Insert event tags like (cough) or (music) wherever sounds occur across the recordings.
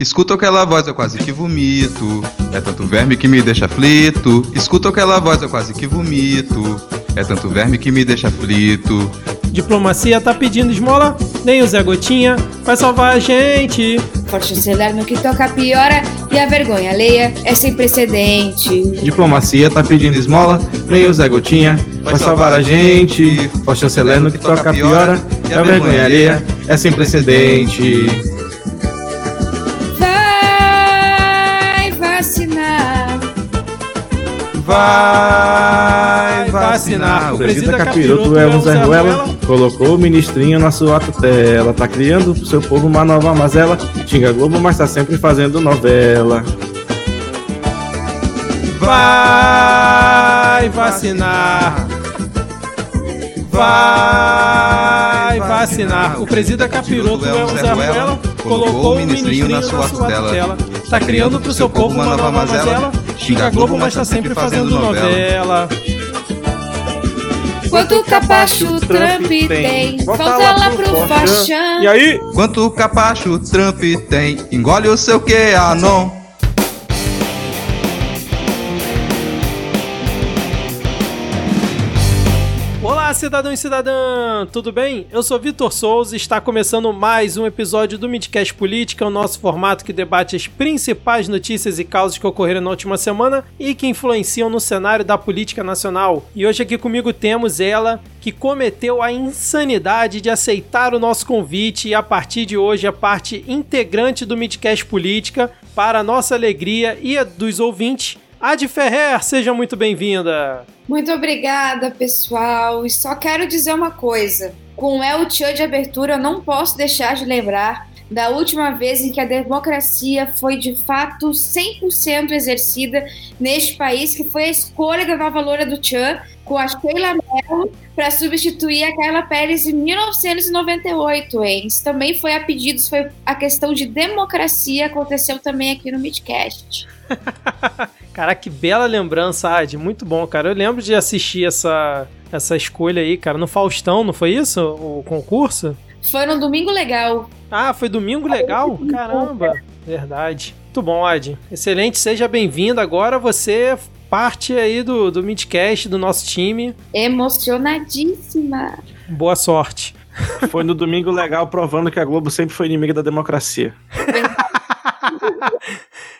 Escuto aquela voz, eu quase que vomito. É tanto verme que me deixa aflito. Escuto aquela voz, eu quase que vomito. É tanto verme que me deixa aflito. Diplomacia tá pedindo esmola, nem o Zé Gotinha vai salvar a gente. Forte chanceler no que toca piora e a vergonha alheia é sem precedente. Diplomacia tá pedindo esmola, nem o Zé Gotinha vai salvar a gente. Forte chanceler no que toca piora e a vergonha alheia é sem precedente. Vai vacinar. O presida capiroto é um Zé Ruela. Colocou o ministrinho na sua tutela. Tá criando pro seu povo uma nova mazela. Xinga Globo, mas tá sempre fazendo novela. Vai vacinar. Vai vacinar. O presida capiroto é um Zé Ruela. Colocou o ministrinho na sua tutela. Tá criando pro seu povo uma nova mazela. Xinga a Globo, mas tá sempre fazendo novela. Quanto capacho Trump tem? Volta lá pro Forchan. E aí? Quanto capacho Trump tem? Engole o seu que, cidadão e cidadã! Tudo bem? Eu sou Vitor Souza e está começando mais um episódio do Midcast Política, o nosso formato que debate as principais notícias e causas que ocorreram na última semana e que influenciam no cenário da política nacional. E hoje aqui comigo temos ela, que cometeu a insanidade de aceitar o nosso convite e a partir de hoje é parte integrante do Midcast Política, para nossa alegria e a dos ouvintes. Adi Ferrer, seja muito bem-vinda! Muito obrigada, pessoal. E só quero dizer uma coisa: com o El Tchan de abertura, eu não posso deixar de lembrar da última vez em que a democracia foi de fato 100% exercida neste país, que foi a escolha da nova loura do Tchan com a Sheila Mello para substituir a Carla Pérez em 1998, hein? Isso também foi a pedidos, foi a questão de democracia, aconteceu também aqui no Midcast. (laughs) cara, que bela lembrança, Ad. Muito bom, cara. Eu lembro de assistir essa, essa escolha aí, cara, no Faustão, não foi isso? O concurso? Foi no Domingo Legal. Ah, foi Domingo Legal? Caramba, verdade. Muito bom, Ad. Excelente, seja bem-vindo. Agora você parte aí do, do Midcast, do nosso time. Emocionadíssima. Boa sorte. Foi no Domingo Legal provando que a Globo sempre foi inimiga da democracia. (laughs)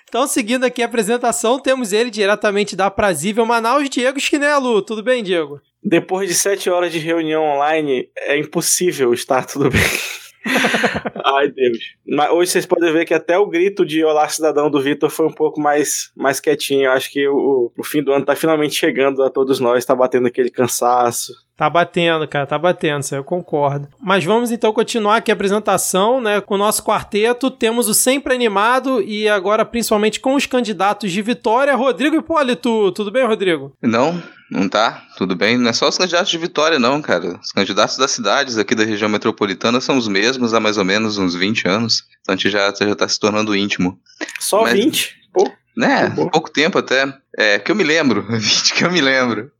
Então, seguindo aqui a apresentação, temos ele diretamente da Prazível Manaus, Diego Schinello. Tudo bem, Diego? Depois de sete horas de reunião online, é impossível estar tudo bem. (laughs) Ai, Deus. Mas hoje vocês podem ver que até o grito de Olá Cidadão do Vitor foi um pouco mais, mais quietinho. Eu acho que o, o fim do ano tá finalmente chegando a todos nós, tá batendo aquele cansaço. Tá batendo, cara, tá batendo, isso eu concordo. Mas vamos então continuar aqui a apresentação, né? Com o nosso quarteto, temos o sempre animado e agora principalmente com os candidatos de vitória, Rodrigo Hipólito. Tudo bem, Rodrigo? Não, não tá, tudo bem. Não é só os candidatos de vitória, não, cara. Os candidatos das cidades aqui da região metropolitana são os mesmos há mais ou menos uns 20 anos. Então a gente já, já tá se tornando íntimo. Só Mas- 20? Pô, Né? Pouco tempo até. É, que eu me lembro. (laughs) 20 que eu me lembro.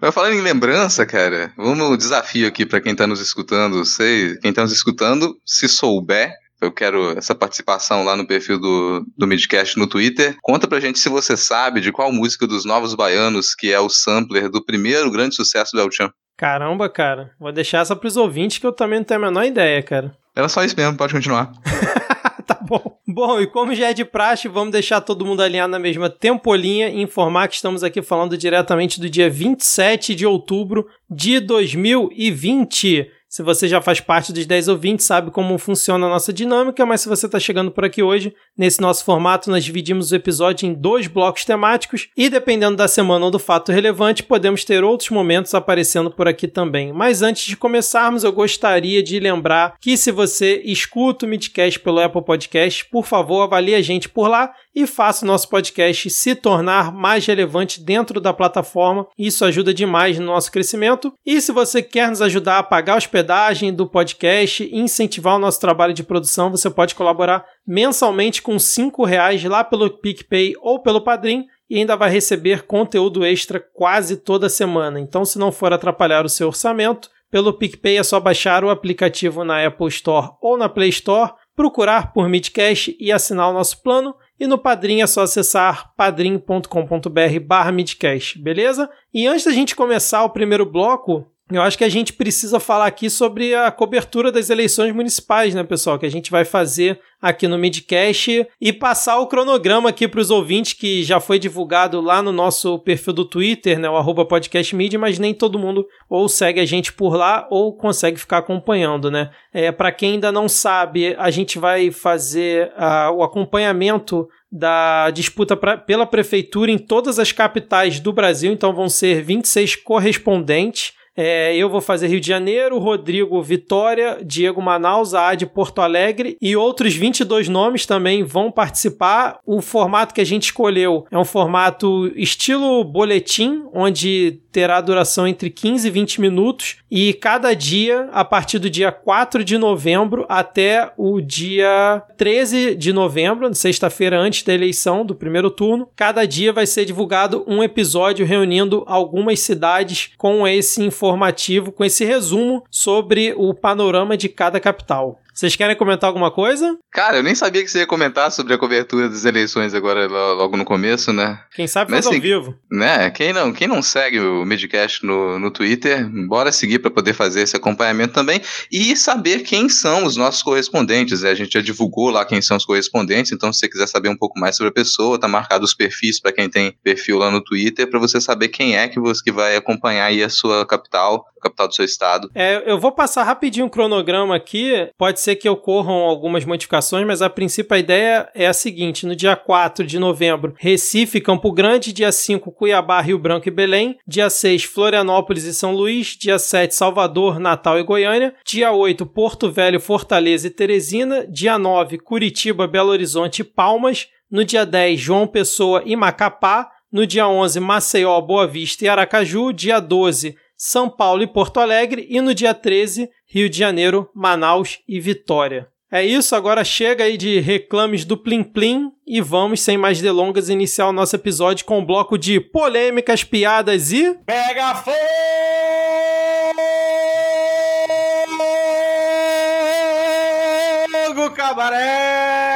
Mas falando em lembrança, cara, vamos desafio aqui pra quem tá nos escutando. Sei, quem tá nos escutando, se souber, eu quero essa participação lá no perfil do, do Midcast no Twitter. Conta pra gente se você sabe de qual música dos Novos Baianos que é o sampler do primeiro grande sucesso do El Chan. Caramba, cara. Vou deixar essa pros ouvintes que eu também não tenho a menor ideia, cara. Era só isso mesmo, pode continuar. (laughs) tá bom. Bom, e como já é de praxe, vamos deixar todo mundo alinhado na mesma tempolinha e informar que estamos aqui falando diretamente do dia 27 de outubro de 2020. Se você já faz parte dos 10 ouvintes, sabe como funciona a nossa dinâmica, mas se você está chegando por aqui hoje, nesse nosso formato, nós dividimos o episódio em dois blocos temáticos e, dependendo da semana ou do fato relevante, podemos ter outros momentos aparecendo por aqui também. Mas antes de começarmos, eu gostaria de lembrar que se você escuta o Midcast pelo Apple Podcast, por favor, avalie a gente por lá e faça o nosso podcast se tornar mais relevante dentro da plataforma. Isso ajuda demais no nosso crescimento. E se você quer nos ajudar a pagar a hospedagem do podcast e incentivar o nosso trabalho de produção, você pode colaborar mensalmente com 5 reais lá pelo PicPay ou pelo Padrim e ainda vai receber conteúdo extra quase toda semana. Então, se não for atrapalhar o seu orçamento, pelo PicPay é só baixar o aplicativo na Apple Store ou na Play Store, procurar por Midcast e assinar o nosso plano. E no Padrim é só acessar padrim.com.br barra Midcast, beleza? E antes da gente começar o primeiro bloco, eu acho que a gente precisa falar aqui sobre a cobertura das eleições municipais, né, pessoal? Que a gente vai fazer aqui no Midcast e passar o cronograma aqui para os ouvintes que já foi divulgado lá no nosso perfil do Twitter, né, o arroba podcastmedia, mas nem todo mundo ou segue a gente por lá ou consegue ficar acompanhando, né? É, para quem ainda não sabe, a gente vai fazer uh, o acompanhamento da disputa pra, pela prefeitura em todas as capitais do Brasil, então vão ser 26 correspondentes. É, eu vou fazer Rio de Janeiro, Rodrigo Vitória, Diego Manaus, Ade Porto Alegre e outros 22 nomes também vão participar. O formato que a gente escolheu é um formato estilo boletim, onde terá duração entre 15 e 20 minutos e cada dia, a partir do dia 4 de novembro até o dia 13 de novembro, sexta-feira antes da eleição do primeiro turno, cada dia vai ser divulgado um episódio reunindo algumas cidades com esse com esse resumo sobre o panorama de cada capital. Vocês querem comentar alguma coisa? Cara, eu nem sabia que você ia comentar sobre a cobertura das eleições agora logo no começo, né? Quem sabe faz ao assim, vivo. Né? Quem não, quem não segue o Midcast no, no Twitter, bora seguir para poder fazer esse acompanhamento também e saber quem são os nossos correspondentes. Né? A gente já divulgou lá quem são os correspondentes, então se você quiser saber um pouco mais sobre a pessoa, tá marcado os perfis para quem tem perfil lá no Twitter, para você saber quem é que você que vai acompanhar aí a sua capital, a capital do seu estado. É, eu vou passar rapidinho o cronograma aqui, pode ser que ocorram algumas modificações, mas a princípio a ideia é a seguinte: no dia 4 de novembro, Recife, Campo Grande, dia 5, Cuiabá, Rio Branco e Belém, dia 6, Florianópolis e São Luís, dia 7, Salvador, Natal e Goiânia, dia 8, Porto Velho, Fortaleza e Teresina, dia 9, Curitiba, Belo Horizonte e Palmas, no dia 10, João Pessoa e Macapá, no dia 11, Maceió, Boa Vista e Aracaju, dia 12, São Paulo e Porto Alegre e no dia 13, Rio de Janeiro, Manaus e Vitória. É isso, agora chega aí de reclames do Plim Plim e vamos, sem mais delongas, iniciar o nosso episódio com um bloco de polêmicas, piadas e. Pega fogo, cabaré!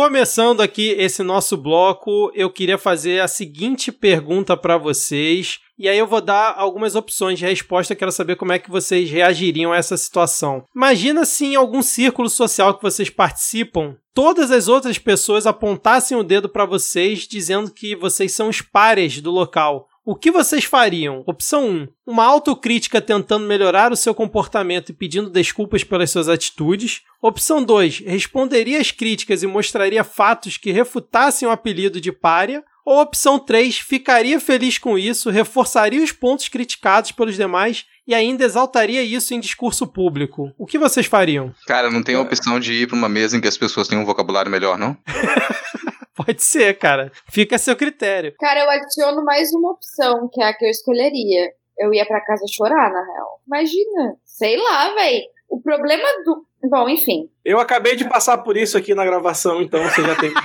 Começando aqui esse nosso bloco, eu queria fazer a seguinte pergunta para vocês. E aí eu vou dar algumas opções de resposta, quero saber como é que vocês reagiriam a essa situação. Imagina se em algum círculo social que vocês participam, todas as outras pessoas apontassem o dedo para vocês dizendo que vocês são os pares do local. O que vocês fariam? Opção 1. Uma autocrítica tentando melhorar o seu comportamento e pedindo desculpas pelas suas atitudes. Opção 2. Responderia às críticas e mostraria fatos que refutassem o apelido de párea. Ou opção 3. Ficaria feliz com isso, reforçaria os pontos criticados pelos demais e ainda exaltaria isso em discurso público. O que vocês fariam? Cara, não tem a opção de ir para uma mesa em que as pessoas têm um vocabulário melhor, não? (laughs) Pode ser, cara. Fica a seu critério. Cara, eu adiciono mais uma opção, que é a que eu escolheria. Eu ia para casa chorar, na real. Imagina. Sei lá, velho. O problema do. Bom, enfim. Eu acabei de passar por isso aqui na gravação, então você já tem. (laughs)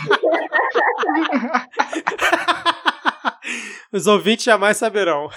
Os ouvintes jamais saberão.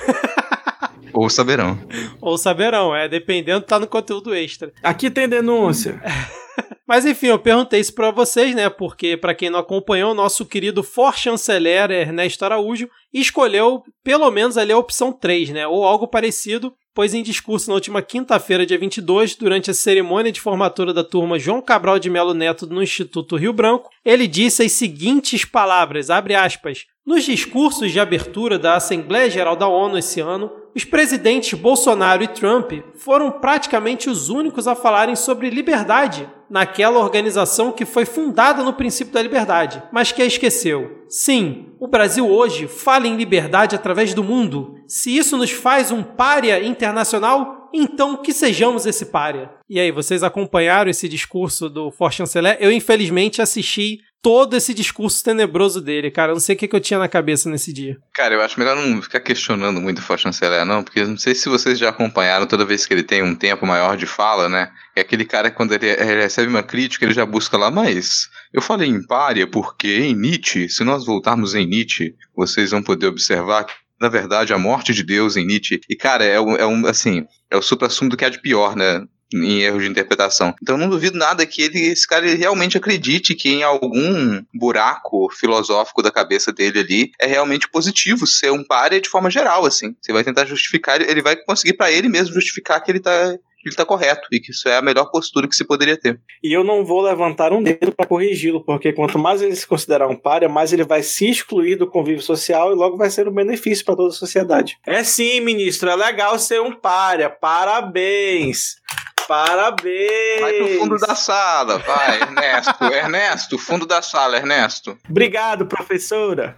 Ou saberão. Ou saberão, é. Dependendo, tá no conteúdo extra. Aqui tem denúncia. (laughs) Mas enfim, eu perguntei isso para vocês, né? Porque para quem não acompanhou, nosso querido for chanceler Ernesto Araújo escolheu pelo menos ali a opção 3, né? Ou algo parecido, pois em discurso na última quinta-feira, dia 22, durante a cerimônia de formatura da turma João Cabral de Melo Neto no Instituto Rio Branco, ele disse as seguintes palavras, abre aspas: "Nos discursos de abertura da Assembleia Geral da ONU esse ano, os presidentes Bolsonaro e Trump foram praticamente os únicos a falarem sobre liberdade naquela organização que foi fundada no princípio da liberdade, mas que a esqueceu. Sim, o Brasil hoje fala em liberdade através do mundo. Se isso nos faz um pária internacional, então que sejamos esse pária. E aí, vocês acompanharam esse discurso do For Chanceler? Eu, infelizmente, assisti todo esse discurso tenebroso dele, cara. Eu não sei o que, eu tinha na cabeça nesse dia. Cara, eu acho melhor não ficar questionando muito o Chanceler, não, porque não sei se vocês já acompanharam toda vez que ele tem um tempo maior de fala, né? É aquele cara que quando ele, recebe uma crítica, ele já busca lá, mas eu falei em párea porque em Nietzsche, se nós voltarmos em Nietzsche, vocês vão poder observar na verdade, a morte de Deus em Nietzsche. E, cara, é um, é um assim, é o supra-sumo do que há de pior, né? Em erros de interpretação. Então não duvido nada que ele, esse cara ele realmente acredite que em algum buraco filosófico da cabeça dele ali é realmente positivo ser um párea de forma geral, assim. Você vai tentar justificar, ele vai conseguir para ele mesmo justificar que ele tá ele está correto e que isso é a melhor postura que se poderia ter. E eu não vou levantar um dedo para corrigi-lo, porque quanto mais ele se considerar um párea, mais ele vai se excluir do convívio social e logo vai ser um benefício para toda a sociedade. É sim, ministro, é legal ser um párea. Parabéns. Parabéns! Vai pro fundo da sala, vai, Ernesto. (laughs) Ernesto, fundo da sala, Ernesto. Obrigado, professora.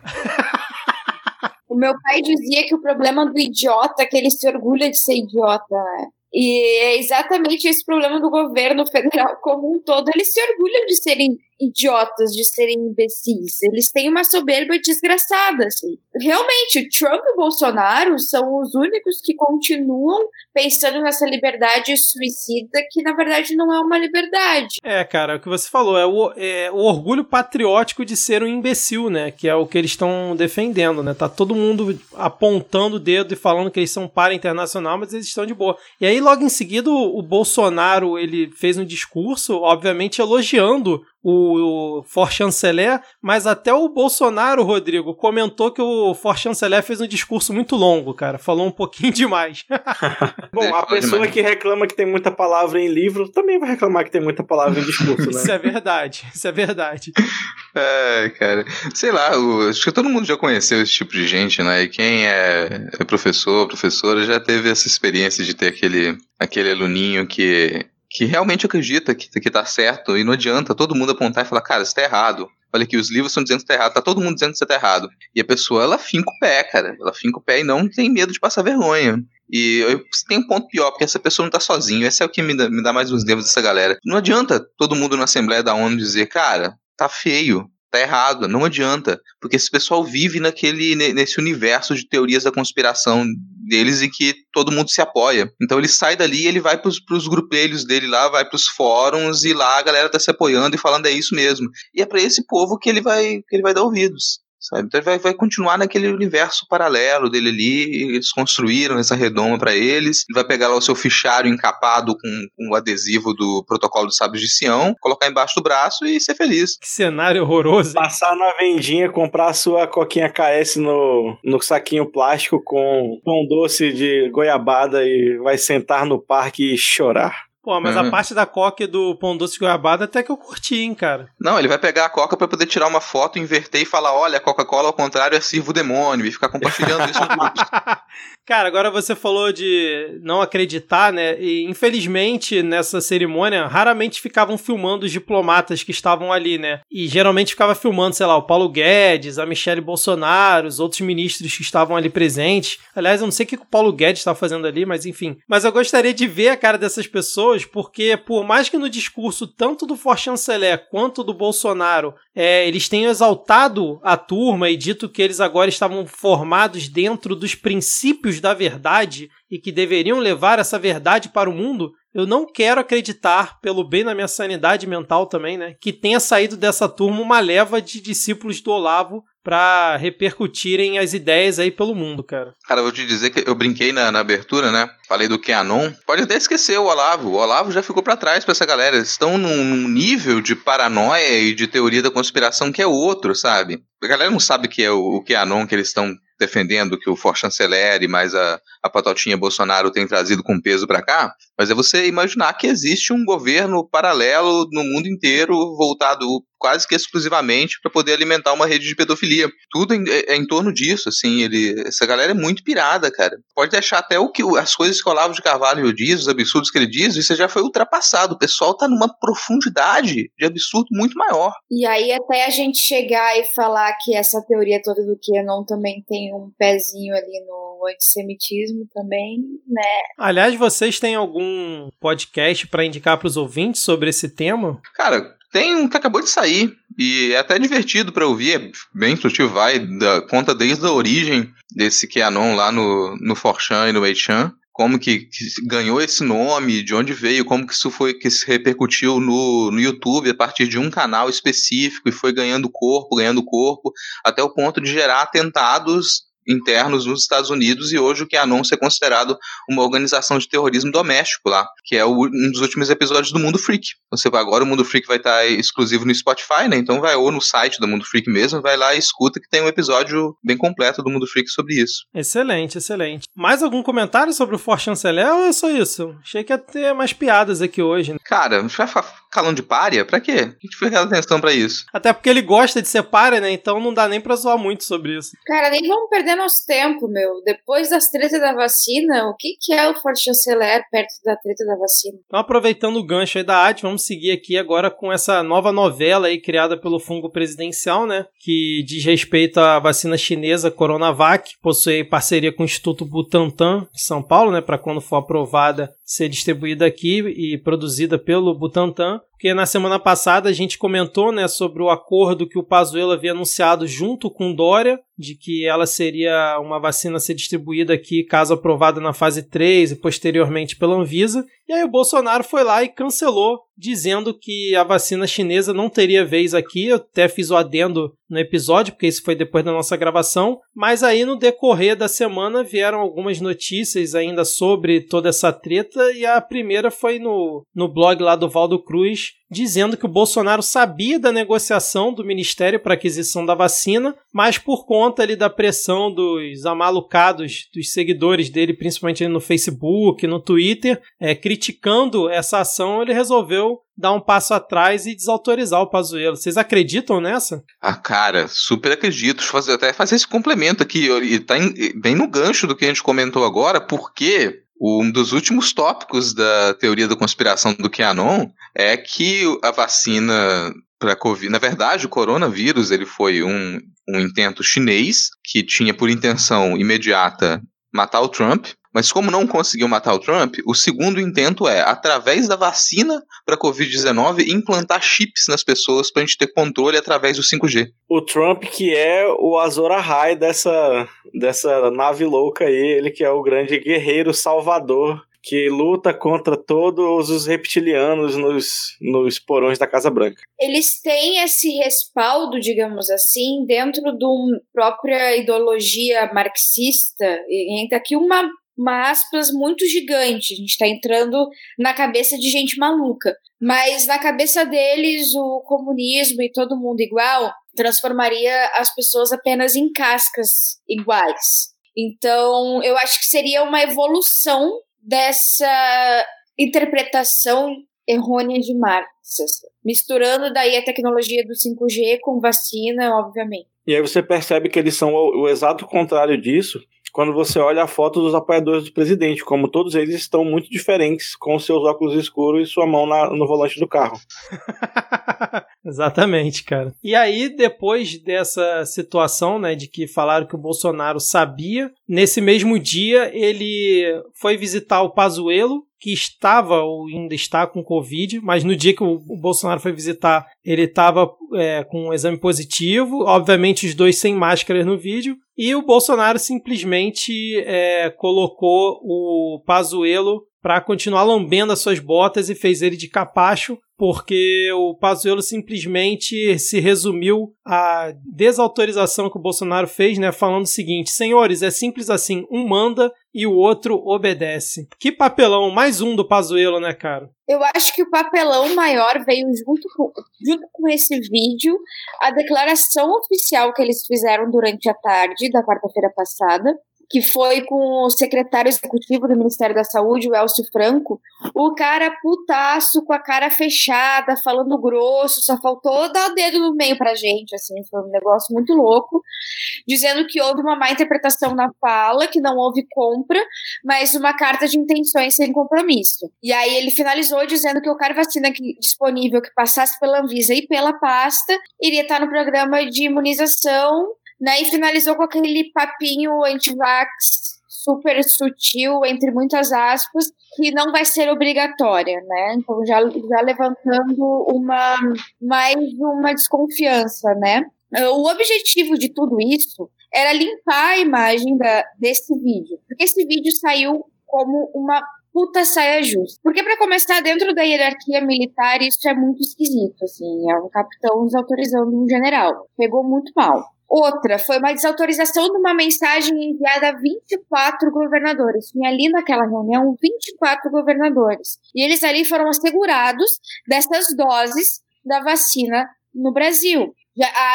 O meu pai dizia que o problema do idiota é que ele se orgulha de ser idiota, né? E é exatamente esse problema do governo federal como um todo. Eles se orgulham de serem idiotas, de serem imbecis. Eles têm uma soberba desgraçada, assim. Realmente, Trump e Bolsonaro são os únicos que continuam pensando nessa liberdade suicida, que na verdade não é uma liberdade. É, cara, o que você falou é o, é o orgulho patriótico de ser um imbecil, né? Que é o que eles estão defendendo, né? Tá todo mundo apontando o dedo e falando que eles são para internacional, mas eles estão de boa. E aí, logo em seguida, o, o Bolsonaro ele fez um discurso, obviamente elogiando o, o For Chanceler, mas até o Bolsonaro, Rodrigo, comentou que o For Chanceler fez um discurso muito longo, cara. Falou um pouquinho (laughs) demais. (laughs) Bom, a pessoa que reclama que tem muita palavra em livro também vai reclamar que tem muita palavra em discurso, (laughs) né? isso é verdade, isso é verdade. É, cara. Sei lá, o, acho que todo mundo já conheceu esse tipo de gente, né? E quem é, é professor, professora, já teve essa experiência de ter aquele, aquele aluninho que que realmente acredita que, que tá certo e não adianta todo mundo apontar e falar, cara, isso tá errado. Olha aqui, os livros estão dizendo que tá errado, tá todo mundo dizendo que isso tá errado. E a pessoa, ela finca o pé, cara. Ela finca o pé e não tem medo de passar vergonha. E eu, tem um ponto pior, porque essa pessoa não tá sozinho. Esse é o que me dá, me dá mais uns nervos dessa galera. Não adianta todo mundo na Assembleia da ONU dizer, cara, tá feio, tá errado, não adianta, porque esse pessoal vive naquele nesse universo de teorias da conspiração deles e que todo mundo se apoia. Então ele sai dali, ele vai pros, pros grupelhos dele lá, vai pros fóruns e lá a galera tá se apoiando e falando é isso mesmo. E é para esse povo que ele vai que ele vai dar ouvidos sabe? Então ele vai, vai continuar naquele universo paralelo dele ali, eles construíram essa redoma para eles, ele vai pegar lá o seu fichário encapado com, com o adesivo do protocolo dos sábios de Sião, colocar embaixo do braço e ser feliz. Que cenário horroroso. Passar na vendinha, comprar a sua coquinha KS no, no saquinho plástico com pão doce de goiabada e vai sentar no parque e chorar. Pô, mas uhum. a parte da coca e do pão doce de goiabada até que eu curti, hein, cara. Não, ele vai pegar a coca para poder tirar uma foto, inverter e falar: olha, a Coca-Cola ao contrário é sirvo demônio, e ficar compartilhando isso no grupo. (laughs) Cara, agora você falou de não acreditar, né? E infelizmente nessa cerimônia raramente ficavam filmando os diplomatas que estavam ali, né? E geralmente ficava filmando, sei lá, o Paulo Guedes, a Michelle Bolsonaro, os outros ministros que estavam ali presentes. Aliás, eu não sei o que o Paulo Guedes estava fazendo ali, mas enfim. Mas eu gostaria de ver a cara dessas pessoas, porque por mais que no discurso tanto do For Chanceler quanto do Bolsonaro é, eles tenham exaltado a turma e dito que eles agora estavam formados dentro dos princípios da verdade e que deveriam levar essa verdade para o mundo, eu não quero acreditar, pelo bem da minha sanidade mental também, né, que tenha saído dessa turma uma leva de discípulos do Olavo para repercutirem as ideias aí pelo mundo, cara. Cara, eu vou te dizer que eu brinquei na, na abertura, né? Falei do QAnon. Pode até esquecer o Olavo. O Olavo já ficou para trás para essa galera. Eles estão num, num, nível de paranoia e de teoria da conspiração que é outro, sabe? A galera não sabe que é o, o que eles estão defendendo que o For Chanceler e mais a, a patotinha Bolsonaro tem trazido com peso para cá, mas é você imaginar que existe um governo paralelo no mundo inteiro voltado quase que exclusivamente para poder alimentar uma rede de pedofilia. Tudo é, é, em torno disso, assim, ele, essa galera é muito pirada, cara. Pode achar até o que as coisas que o Olavo de Carvalho diz, os absurdos que ele diz, isso já foi ultrapassado. O pessoal tá numa profundidade de absurdo muito maior. E aí até a gente chegar e falar que essa teoria toda do não também tem um pezinho ali no antissemitismo também, né? Aliás, vocês têm algum podcast para indicar para os ouvintes sobre esse tema? Cara, tem um que acabou de sair e é até divertido para ouvir, é bem instrutivo, vai, da, conta desde a origem desse QAnon lá no, no Forchan e no Weichan, como que, que, ganhou esse nome, de onde veio, como que isso foi que se repercutiu no, no YouTube a partir de um canal específico e foi ganhando corpo, ganhando corpo, até o ponto de gerar atentados internos nos Estados Unidos e hoje o QAnon é considerado uma organização de terrorismo doméstico lá, que é o, um dos últimos episódios do Mundo Freak. Você vai agora, o Mundo Freak vai estar exclusivo no Spotify, né? Então vai ou no site do Mundo Freak mesmo, vai lá e escuta que tem um episódio bem completo do Mundo Freak sobre isso. Excelente, excelente. Mais algum comentário sobre o For Chanceler ou é só isso? Achei que ia ter mais piadas aqui hoje. Né? Cara, a gente vai calão de párea? Pra quê? A gente foi dar atenção pra isso. Até porque ele gosta de ser párea, né? Então não dá nem pra zoar muito sobre isso. Cara, nem vamos perder nosso tempo, meu. Depois das tretas da vacina, o que, que é o Forte Chanceler perto da treta da vacina? Então, aproveitando o gancho aí da arte, vamos seguir aqui agora com essa nova novela aí criada pelo fungo presidencial, né? Que diz respeito à vacina chinesa Coronavac, possui parceria com o Instituto Butantan de São Paulo, né? Para quando for aprovada ser distribuída aqui e produzida pelo Butantan porque na semana passada a gente comentou né, sobre o acordo que o Pazuello havia anunciado junto com Dória, de que ela seria uma vacina a ser distribuída aqui caso aprovada na fase 3 e posteriormente pela Anvisa. E aí o Bolsonaro foi lá e cancelou, dizendo que a vacina chinesa não teria vez aqui. Eu até fiz o adendo no episódio, porque isso foi depois da nossa gravação. Mas aí no decorrer da semana vieram algumas notícias ainda sobre toda essa treta. E a primeira foi no, no blog lá do Valdo Cruz, dizendo que o Bolsonaro sabia da negociação do Ministério para aquisição da vacina, mas por conta ali da pressão dos amalucados, dos seguidores dele, principalmente no Facebook, no Twitter, é, criticando essa ação, ele resolveu dar um passo atrás e desautorizar o Pazuello. Vocês acreditam nessa? Ah, cara, super acredito. Fazer, até fazer esse complemento aqui, e tá em, bem no gancho do que a gente comentou agora, porque um dos últimos tópicos da teoria da conspiração do QAnon é que a vacina para Covid, na verdade, o coronavírus ele foi um, um intento chinês que tinha por intenção imediata matar o Trump, mas como não conseguiu matar o Trump, o segundo intento é, através da vacina para Covid-19, implantar chips nas pessoas para a gente ter controle através do 5G. O Trump, que é o Azor Ahai dessa, dessa nave louca aí, ele que é o grande guerreiro salvador que luta contra todos os reptilianos nos, nos porões da Casa Branca. Eles têm esse respaldo, digamos assim, dentro de uma própria ideologia marxista, e entra aqui uma uma aspas muito gigante. A gente está entrando na cabeça de gente maluca. Mas na cabeça deles, o comunismo e todo mundo igual transformaria as pessoas apenas em cascas iguais. Então, eu acho que seria uma evolução dessa interpretação errônea de Marx, misturando daí a tecnologia do 5G com vacina, obviamente. E aí você percebe que eles são o, o exato contrário disso, quando você olha a foto dos apoiadores do presidente, como todos eles estão muito diferentes, com seus óculos escuros e sua mão na, no volante do carro. (laughs) Exatamente, cara. E aí, depois dessa situação, né, de que falaram que o Bolsonaro sabia, nesse mesmo dia ele foi visitar o Pazuello, que estava ou ainda está com Covid, mas no dia que o, Bolsonaro foi visitar, ele estava é, com um exame positivo, obviamente os dois sem máscara no vídeo, e o Bolsonaro simplesmente é, colocou o Pazuello para continuar lambendo as suas botas e fez ele de capacho, porque o Pazuello simplesmente se resumiu à desautorização que o Bolsonaro fez, né, falando o seguinte: "Senhores, é simples assim, um manda e o outro obedece". Que papelão, mais um do Pazuello, né, cara? Eu acho que o papelão maior veio junto com, junto com esse vídeo, a declaração oficial que eles fizeram durante a tarde da quarta-feira passada, que foi com o secretário executivo do Ministério da Saúde, o Elcio Franco, o cara putaço, com a cara fechada, falando grosso, só faltou dar o dedo no meio pra gente, assim, foi um negócio muito louco, dizendo que houve uma má interpretação na fala, que não houve compra, mas uma carta de intenções sem compromisso. E aí ele finalizou dizendo que o cara vacina disponível que passasse pela Anvisa e pela pasta iria estar no programa de imunização né? E finalizou com aquele papinho anti-vax super sutil, entre muitas aspas, que não vai ser obrigatória, né? Então já, já levantando uma mais uma desconfiança, né? O objetivo de tudo isso era limpar a imagem da, desse vídeo, porque esse vídeo saiu como uma puta saia justa. Porque, para começar, dentro da hierarquia militar, isso é muito esquisito, assim. É um capitão desautorizando um general. Pegou muito mal. Outra foi uma desautorização de uma mensagem enviada a 24 governadores. Tinha ali naquela reunião 24 governadores. E eles ali foram assegurados dessas doses da vacina no Brasil.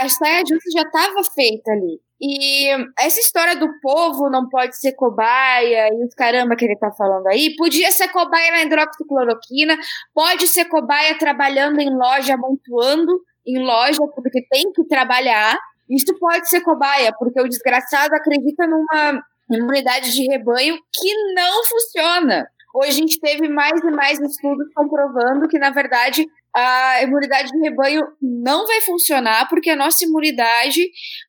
A saia justa já estava feita ali. E essa história do povo não pode ser cobaia e os caramba que ele tá falando aí, podia ser cobaia na hidroxicloroquina, pode ser cobaia trabalhando em loja, amontoando em loja, porque tem que trabalhar. Isso pode ser cobaia, porque o desgraçado acredita numa imunidade de rebanho que não funciona. Hoje a gente teve mais e mais estudos comprovando que, na verdade, a imunidade de rebanho não vai funcionar porque a nossa imunidade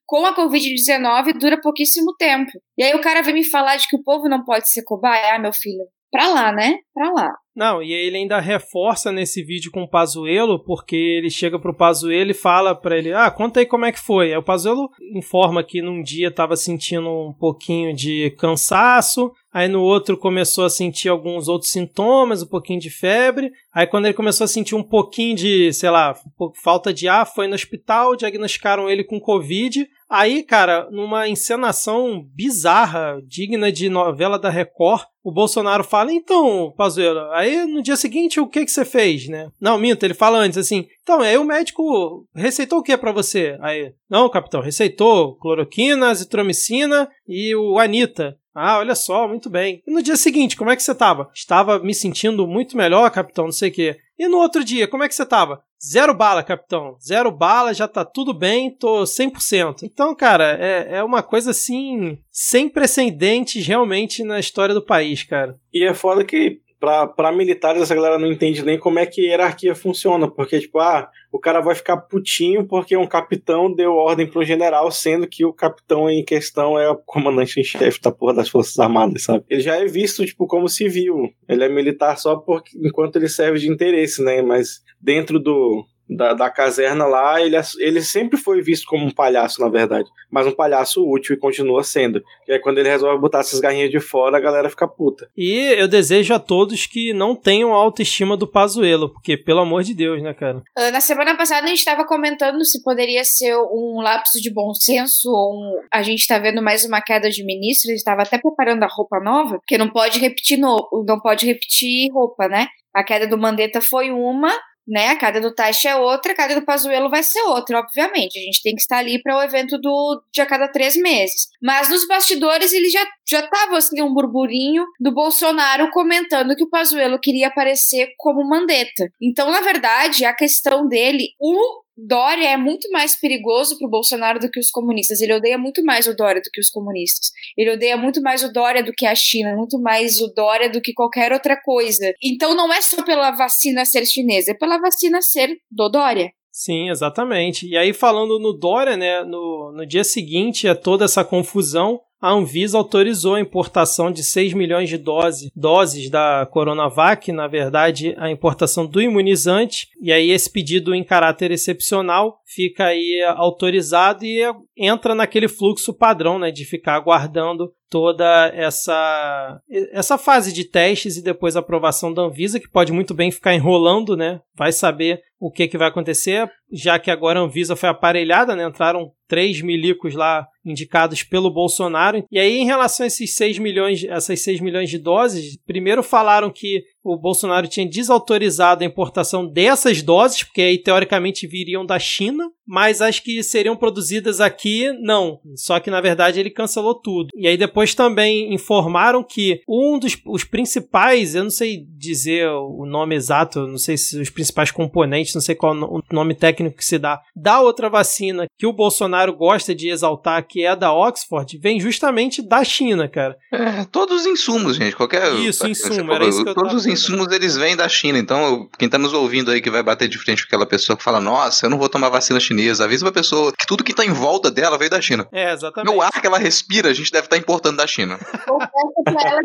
com a Covid-19 dura pouquíssimo tempo. E aí o cara vem me falar de que o povo não pode ser cobaia. Ah, meu filho, pra lá, né? Pra lá. Não, e ele ainda reforça nesse vídeo com o Pazuelo, porque ele chega pro Pazuelo e fala para ele: "Ah, conta aí como é que foi". Aí o Pazuelo informa que num dia estava sentindo um pouquinho de cansaço, aí no outro começou a sentir alguns outros sintomas, um pouquinho de febre. Aí quando ele começou a sentir um pouquinho de, sei lá, falta de ar, foi no hospital, diagnosticaram ele com COVID. Aí, cara, numa encenação bizarra, digna de novela da Record, o Bolsonaro fala: "Então, Pazuello, aí no dia seguinte o que que você fez, né?" Não, minta, ele fala antes assim: "Então, aí o médico receitou o que para você?" Aí: "Não, capitão, receitou cloroquina, azitromicina e o Anita." Ah, olha só, muito bem. E no dia seguinte, como é que você estava? Estava me sentindo muito melhor, capitão, não sei o quê. E no outro dia, como é que você estava? Zero bala, capitão. Zero bala, já tá tudo bem, tô 100%. Então, cara, é, é uma coisa assim, sem precedentes realmente na história do país, cara. E é foda que para militares essa galera não entende nem como é que hierarquia funciona, porque tipo, ah, o cara vai ficar putinho porque um capitão deu ordem pro general, sendo que o capitão em questão é o comandante em chefe da porra das Forças Armadas, sabe? Ele já é visto tipo como civil. Ele é militar só porque enquanto ele serve de interesse, né? Mas dentro do da, da caserna lá, ele, ele sempre foi visto como um palhaço, na verdade. Mas um palhaço útil e continua sendo. E aí, quando ele resolve botar essas garrinhas de fora, a galera fica puta. E eu desejo a todos que não tenham a autoestima do Pazuelo, porque, pelo amor de Deus, né, cara? Uh, na semana passada a gente estava comentando se poderia ser um lapso de bom senso ou um... a gente tá vendo mais uma queda de ministro. Ele estava até preparando a roupa nova, porque não pode repetir no... não pode repetir roupa, né? A queda do Mandetta foi uma, né? A cada do Taixa é outra, a cada do Pazuello vai ser outra, obviamente. A gente tem que estar ali para o evento do, de a cada três meses. Mas nos bastidores ele já já tava assim um burburinho do Bolsonaro comentando que o Pazuello queria aparecer como Mandetta. Então, na verdade, a questão dele, o Dória é muito mais perigoso pro Bolsonaro do que os comunistas. Ele odeia muito mais o Dória do que os comunistas. Ele odeia muito mais o Dória do que a China, muito mais o Dória do que qualquer outra coisa. Então não é só pela vacina ser chinesa, é pela vacina ser do Dória. Sim, exatamente. E aí, falando no Dória, né, no, no dia seguinte a toda essa confusão, a Anvisa autorizou a importação de 6 milhões de dose, doses da Coronavac, na verdade, a importação do imunizante, e aí esse pedido em caráter excepcional fica aí autorizado e entra naquele fluxo padrão, né, de ficar aguardando toda essa essa fase de testes e depois a aprovação da Anvisa, que pode muito bem ficar enrolando, né? Vai saber o que, que vai acontecer, já que agora a Anvisa foi aparelhada, né? Entraram três milicos lá indicados pelo Bolsonaro. E aí, em relação a esses 6 milhões, essas 6 milhões de doses, primeiro falaram que o Bolsonaro tinha desautorizado a importação dessas doses, porque aí teoricamente viriam da China, mas as que seriam produzidas aqui, não. Só que na verdade ele cancelou tudo. E aí depois também informaram que um dos os principais, eu não sei dizer o nome exato, não sei se os principais componentes, não sei qual o nome técnico que se dá, da outra vacina que o Bolsonaro gosta de exaltar, que é a da Oxford, vem justamente da China, cara. É, todos os insumos, gente, qualquer... Isso, insumo, era isso que eu Todos os insumos, eles vêm da China, então quem tá nos ouvindo aí que vai bater de frente com aquela pessoa que fala, nossa, eu não vou tomar vacina chinesa, avisa pra pessoa que tudo que tá em volta dela veio da China. É, exatamente. O ar que ela respira, a gente deve estar tá importando da China. Ou peça pra ela,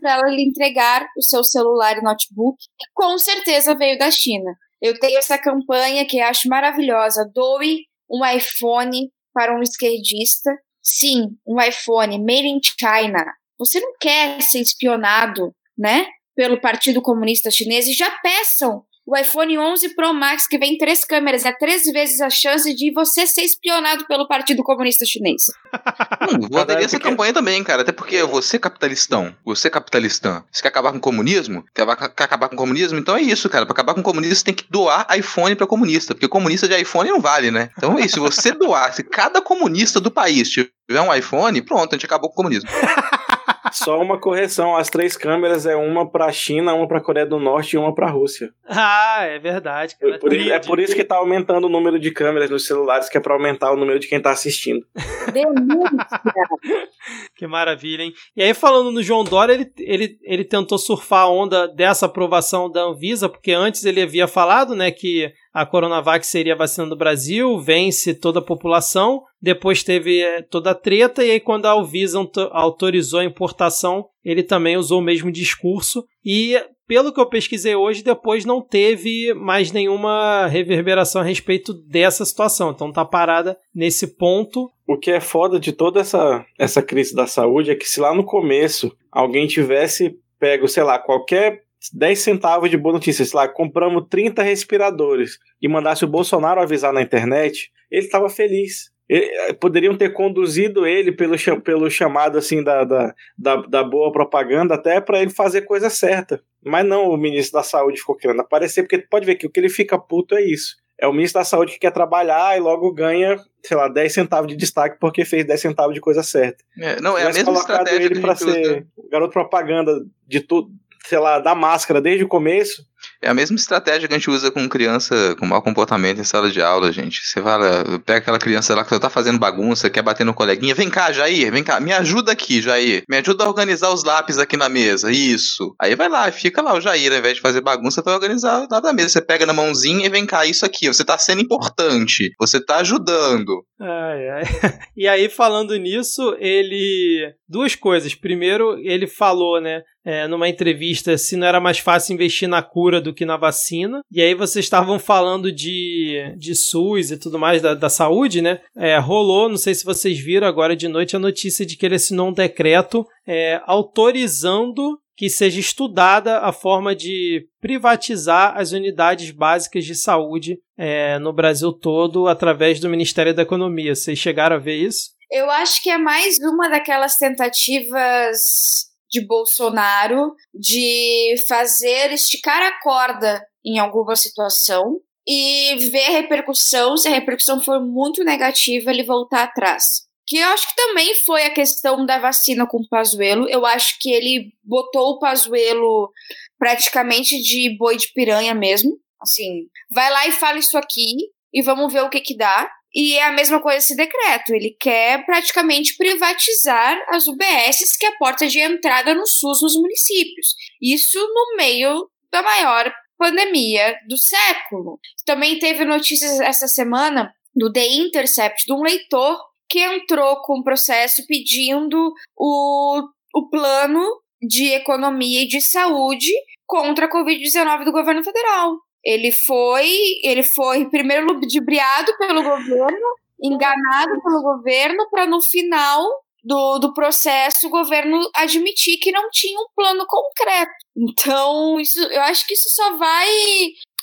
pra ela lhe entregar o seu celular e notebook, que com certeza veio da China. Eu tenho essa campanha que eu acho maravilhosa. Doe um iPhone para um esquerdista. Sim, um iPhone made in China. Você não quer ser espionado, né? Pelo Partido Comunista Chinês e já peçam o iPhone 11 Pro Max, que vem três câmeras, é três vezes a chance de você ser espionado pelo Partido Comunista Chinês. (laughs) Hum, vou aderir essa campanha também, cara. Até porque você capitalistão, você capitalistão, você quer acabar com o comunismo? Quer acabar com o comunismo? Então é isso, cara. Pra acabar com o comunismo, você tem que doar iPhone pra comunista. Porque comunista de iPhone não vale, né? Então é isso. Se você doar, se cada comunista do país tiver um iPhone, pronto, a gente acabou com o comunismo. (laughs) Só uma correção: as três câmeras é uma pra China, uma pra Coreia do Norte e uma pra Rússia. Ah, é verdade. É por, é por isso que tá aumentando o número de câmeras nos celulares, que é pra aumentar o número de quem tá assistindo. (laughs) que maravilha, hein? E aí, falando no João Dória, ele, ele, ele tentou surfar a onda dessa aprovação da Anvisa, porque antes ele havia falado, né, que a Coronavac seria a vacina do Brasil, vence toda a população. Depois teve é, toda a treta, e aí, quando a Anvisa autorizou a importação, ele também usou o mesmo discurso. E, pelo que eu pesquisei hoje, depois não teve mais nenhuma reverberação a respeito dessa situação. Então tá parada nesse ponto. O que é foda de toda essa, essa crise da saúde é que se lá no começo alguém tivesse pego, sei lá, qualquer 10 centavos de boa notícia, sei lá, compramos 30 respiradores e mandasse o Bolsonaro avisar na internet, ele estava feliz. Ele, eh, poderiam ter conduzido ele pelo, pelo chamado assim da, da, da, da boa propaganda até para ele fazer coisa certa. Mas não, o ministro da Saúde ficou querendo aparecer, porque pode ver que o que ele fica puto é isso. É o ministro da Saúde que quer trabalhar e logo ganha, sei lá, 10 centavos de destaque porque fez 10 centavos de coisa certa. É, não, é a mesma estratégia ele para ser garoto propaganda de tudo sei lá, da máscara desde o começo, é a mesma estratégia que a gente usa com criança com mau comportamento em sala de aula, gente. Você fala, pega aquela criança lá que tá fazendo bagunça, quer bater no coleguinha, vem cá, Jair, vem cá, me ajuda aqui, Jair. Me ajuda a organizar os lápis aqui na mesa. Isso. Aí vai lá, fica lá o Jair, ao invés de fazer bagunça, vai organizar nada mesa. Você pega na mãozinha e vem cá, isso aqui. Você tá sendo importante. Você tá ajudando. Ai, ai. (laughs) E aí, falando nisso, ele. Duas coisas. Primeiro, ele falou, né? É, numa entrevista se não era mais fácil investir na cura do que na vacina. E aí vocês estavam falando de, de SUS e tudo mais, da, da saúde, né? É, rolou, não sei se vocês viram agora de noite, a notícia de que ele assinou um decreto é, autorizando que seja estudada a forma de privatizar as unidades básicas de saúde é, no Brasil todo através do Ministério da Economia. Vocês chegaram a ver isso? Eu acho que é mais uma daquelas tentativas de Bolsonaro de fazer esticar a corda em alguma situação e ver a repercussão, se a repercussão for muito negativa, ele voltar atrás. Que eu acho que também foi a questão da vacina com o Pazuello. Eu acho que ele botou o Pazuello praticamente de boi de piranha mesmo. Assim, vai lá e fala isso aqui e vamos ver o que que dá. E é a mesma coisa esse decreto. Ele quer praticamente privatizar as UBSs, que é a porta de entrada no SUS nos municípios. Isso no meio da maior pandemia do século. Também teve notícias essa semana do The Intercept de um leitor que entrou com um processo pedindo o, o plano de economia e de saúde contra a Covid-19 do governo federal. Ele foi, ele foi primeiro ludibriado pelo governo, enganado pelo governo, para no final do, do processo o governo admitir que não tinha um plano concreto. Então, isso, eu acho que isso só vai,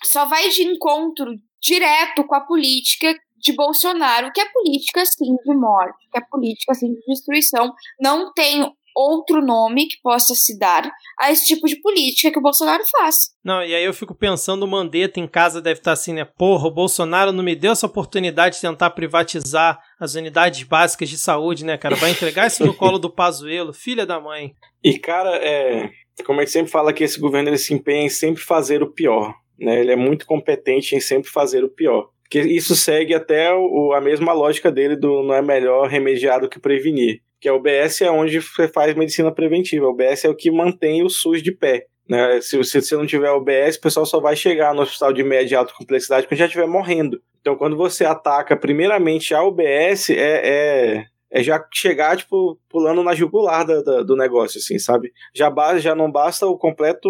só vai de encontro direto com a política de Bolsonaro, que é política sim de morte, que é política sim de destruição. Não tem outro nome que possa se dar a esse tipo de política que o Bolsonaro faz. Não, e aí eu fico pensando, o Mandetta em casa deve estar assim, né? Porra, o Bolsonaro não me deu essa oportunidade de tentar privatizar as unidades básicas de saúde, né, cara? Vai entregar isso no colo do Pazuello, filha da mãe. E, cara, é... Como é que sempre fala que esse governo ele se empenha em sempre fazer o pior, né? Ele é muito competente em sempre fazer o pior. Porque isso segue até o, a mesma lógica dele do não é melhor remediar do que prevenir que a UBS é onde você faz medicina preventiva. A UBS é o que mantém o SUS de pé. Né? Se, se você não tiver UBS, o pessoal só vai chegar no hospital de média e alta complexidade quando já estiver morrendo. Então, quando você ataca primeiramente a UBS, é, é, é já chegar, tipo, pulando na jugular da, da, do negócio, assim, sabe? Já, base, já não basta o completo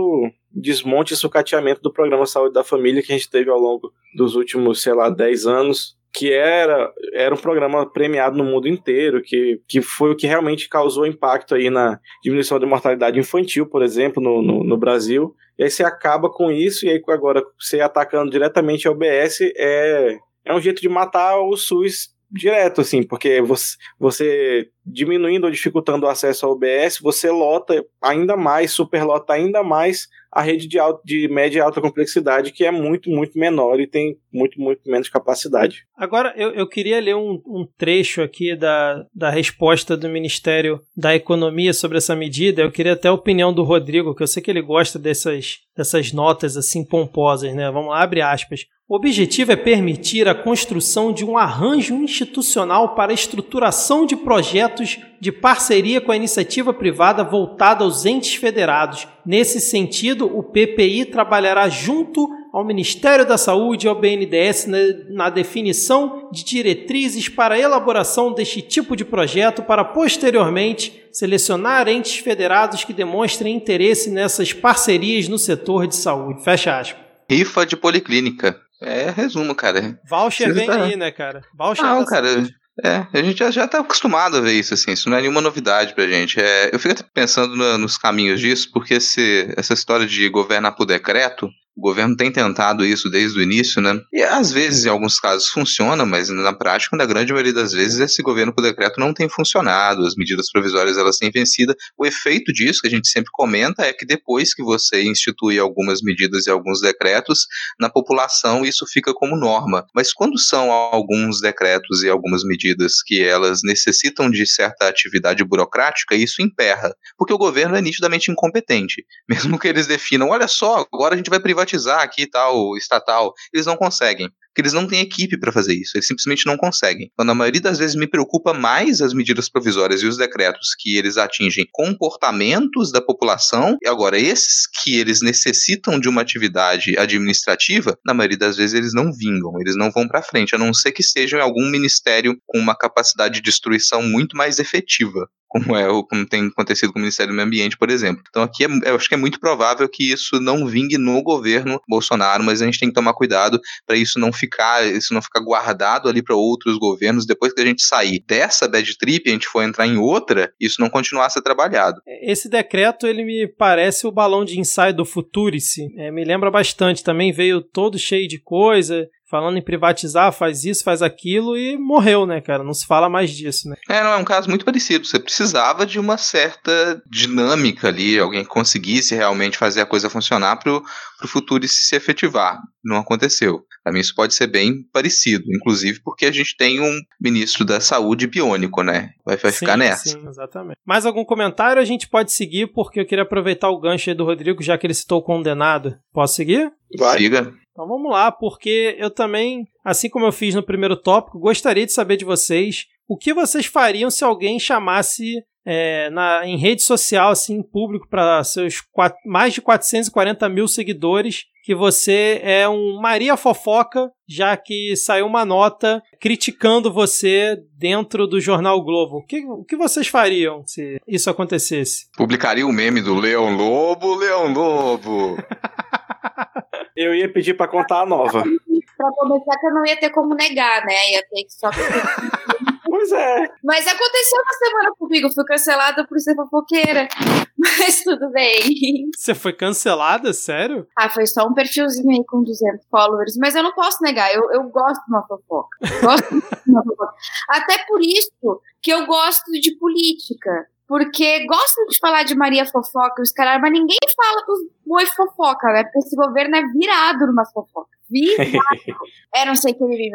desmonte e sucateamento do programa Saúde da Família que a gente teve ao longo dos últimos, sei lá, 10 anos que era, era um programa premiado no mundo inteiro, que, que foi o que realmente causou impacto aí na diminuição da mortalidade infantil, por exemplo, no, no, no Brasil. E aí você acaba com isso, e aí agora você atacando diretamente a OBS é, é um jeito de matar o SUS direto, assim, porque você, você diminuindo ou dificultando o acesso ao OBS, você lota ainda mais, superlota ainda mais a rede de, de média e alta complexidade, que é muito, muito menor e tem muito, muito menos capacidade. Agora, eu, eu queria ler um, um trecho aqui da, da resposta do Ministério da Economia sobre essa medida. Eu queria até a opinião do Rodrigo, que eu sei que ele gosta dessas, dessas notas assim pomposas, né? Vamos lá, abre aspas. O objetivo é permitir a construção de um arranjo institucional para a estruturação de projetos de parceria com a iniciativa privada voltada aos entes federados. Nesse sentido, o PPI trabalhará junto ao Ministério da Saúde e ao BNDES na, definição de diretrizes para a elaboração deste tipo de projeto, para posteriormente selecionar entes federados que demonstrem interesse nessas parcerias no setor de saúde. Fecha aspas. Rifa de policlínica. É resumo, cara. Voucher vem tá... aí, né, cara? Voucher Não, cara. Saúde. É, a gente já, já tá acostumado a ver isso, assim, isso não é nenhuma novidade pra gente. É, eu fico pensando no, nos caminhos disso, porque esse, essa história de governar por decreto, governo tem tentado isso desde o início, né? E às vezes, em alguns casos, funciona, mas na prática, na grande maioria das vezes, esse governo por decreto não tem funcionado, as medidas provisórias elas têm vencido. O efeito disso, que a gente sempre comenta, é que depois que você institui algumas medidas e alguns decretos, na população isso fica como norma. Mas quando são alguns decretos e algumas medidas que elas necessitam de certa atividade burocrática, isso emperra, porque o governo é nitidamente incompetente. (laughs) Mesmo que eles definam, olha só, agora a gente vai privatizar privatizar aqui tal, estatal. Eles não conseguem. Porque eles não têm equipe para fazer isso, eles simplesmente não conseguem. Então, na maioria das vezes, me preocupa mais as medidas provisórias e os decretos que eles atingem comportamentos da população. E agora, esses que eles necessitam de uma atividade administrativa, na maioria das vezes eles não vingam, eles não vão para frente, a não ser que estejam em algum ministério com uma capacidade de destruição muito mais efetiva como é como tem acontecido com o Ministério do Meio Ambiente, por exemplo. Então aqui é, eu acho que é muito provável que isso não vingue no governo Bolsonaro, mas a gente tem que tomar cuidado para isso não ficar, isso não ficar guardado ali para outros governos. Depois que a gente sair dessa bad trip, a gente for entrar em outra, isso não continuar a ser trabalhado. Esse decreto ele me parece o balão de ensaio do Futurice. É, me lembra bastante. Também veio todo cheio de coisa falando em privatizar, faz isso, faz aquilo e morreu, né, cara? Não se fala mais disso, né? É, não, é um caso muito parecido. Você precisava de uma certa dinâmica ali, alguém que conseguisse realmente fazer a coisa funcionar pro, pro futuro se efetivar. Não aconteceu. Para mim isso pode ser bem parecido, inclusive porque a gente tem um ministro da saúde biônico, né? Vai, vai sim, ficar nessa. Sim, exatamente. Mais algum comentário a gente pode seguir, porque eu queria aproveitar o gancho aí do Rodrigo, já que ele citou o condenado. Posso seguir? Vai. Siga. Então vamos lá, porque eu também, assim como eu fiz no primeiro tópico, gostaria de saber de vocês o que vocês fariam se alguém chamasse é, na, em rede social, assim, em público, para seus quatro, mais de 440 mil seguidores, que você é um Maria Fofoca, já que saiu uma nota criticando você dentro do jornal Globo. O que, o que vocês fariam se isso acontecesse? Publicaria o meme do Leão Lobo, Leão Lobo. (laughs) Eu ia pedir para contar a nova. (laughs) Pra começar, que eu não ia ter como negar, né? Ia ter que só. (laughs) pois é. Mas aconteceu uma semana comigo, fui cancelada por ser fofoqueira. (laughs) Mas tudo bem. Você foi cancelada? Sério? Ah, foi só um perfilzinho aí com 200 followers. Mas eu não posso negar, eu, eu gosto de uma fofoca. Gosto de uma fofoca. Até por isso que eu gosto de política porque gostam de falar de Maria Fofoca, os caras, mas ninguém fala dos boi fofoca, né? Porque esse governo é virado numa fofoca. Virado. (laughs) é não sei o que ele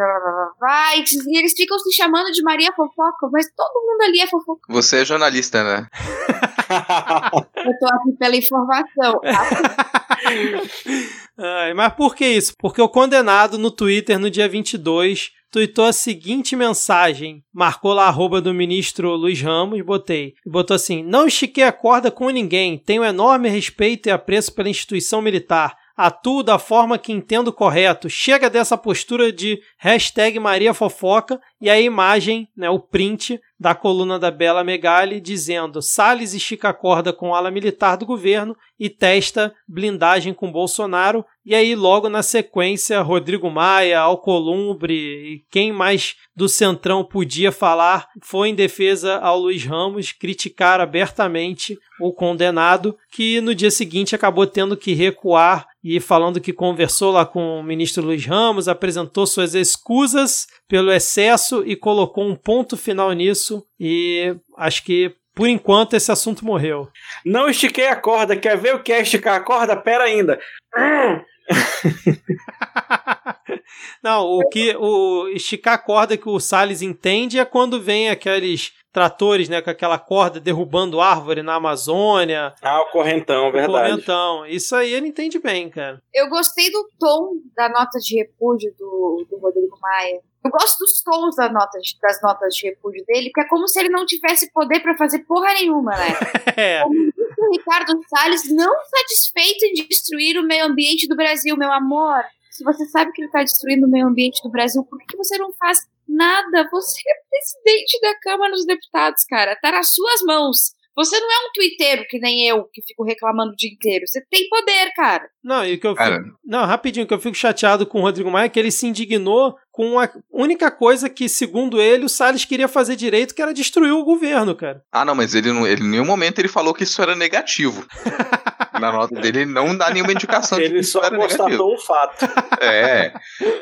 vai. E eles ficam se chamando de Maria Fofoca, mas todo mundo ali é fofoca. Você é jornalista, né? (laughs) Eu tô aqui pela informação. Ai, mas por que isso? Porque o condenado no Twitter no dia 22 tuitou a seguinte mensagem. Marcou lá a arroba do ministro Luiz Ramos, botei. Botou assim: Não estiquei a corda com ninguém. Tenho enorme respeito e apreço pela instituição militar. Atuo da forma que entendo correto. Chega dessa postura de hashtag Maria Fofoca e a imagem, né, o print da coluna da Bela Megali dizendo Salles estica a corda com ala militar do governo e testa blindagem com Bolsonaro. E aí, logo na sequência, Rodrigo Maia, Alcolumbre e quem mais do Centrão podia falar foi em defesa ao Luiz Ramos, criticar abertamente o condenado, que no dia seguinte acabou tendo que recuar e falando que conversou lá com o ministro Luiz Ramos, apresentou suas escusas pelo excesso e colocou um ponto final nisso. E acho que por enquanto esse assunto morreu. Não estiquei a corda, quer ver o que é esticar a corda? Pera ainda. (laughs) Não, o que o esticar a corda que o Salles entende é quando vem aqueles tratores, né, com aquela corda derrubando árvore na Amazônia. Ah, o correntão, verdade. O correntão. Isso aí ele entende bem, cara. Eu gostei do tom da nota de repúdio do, do Rodrigo Maia. Eu gosto dos tons da nota, das notas de repúdio dele, porque é como se ele não tivesse poder para fazer porra nenhuma, né? (laughs) é. Como o Ricardo Salles, não satisfeito em destruir o meio ambiente do Brasil, meu amor. Se você sabe que ele está destruindo o meio ambiente do Brasil, por que você não faz nada? Você é presidente da Câmara dos Deputados, cara. Tá nas suas mãos. Você não é um twitteiro que nem eu, que fico reclamando o dia inteiro. Você tem poder, cara. Não, e o que eu fico... Não, rapidinho, que eu fico chateado com o Rodrigo Maia é que ele se indignou com a única coisa que, segundo ele, o Salles queria fazer direito, que era destruir o governo, cara. Ah, não, mas ele, não, ele em nenhum momento ele falou que isso era negativo. (laughs) Na nota dele, ele não dá nenhuma indicação ele de que só constatou o fato. É.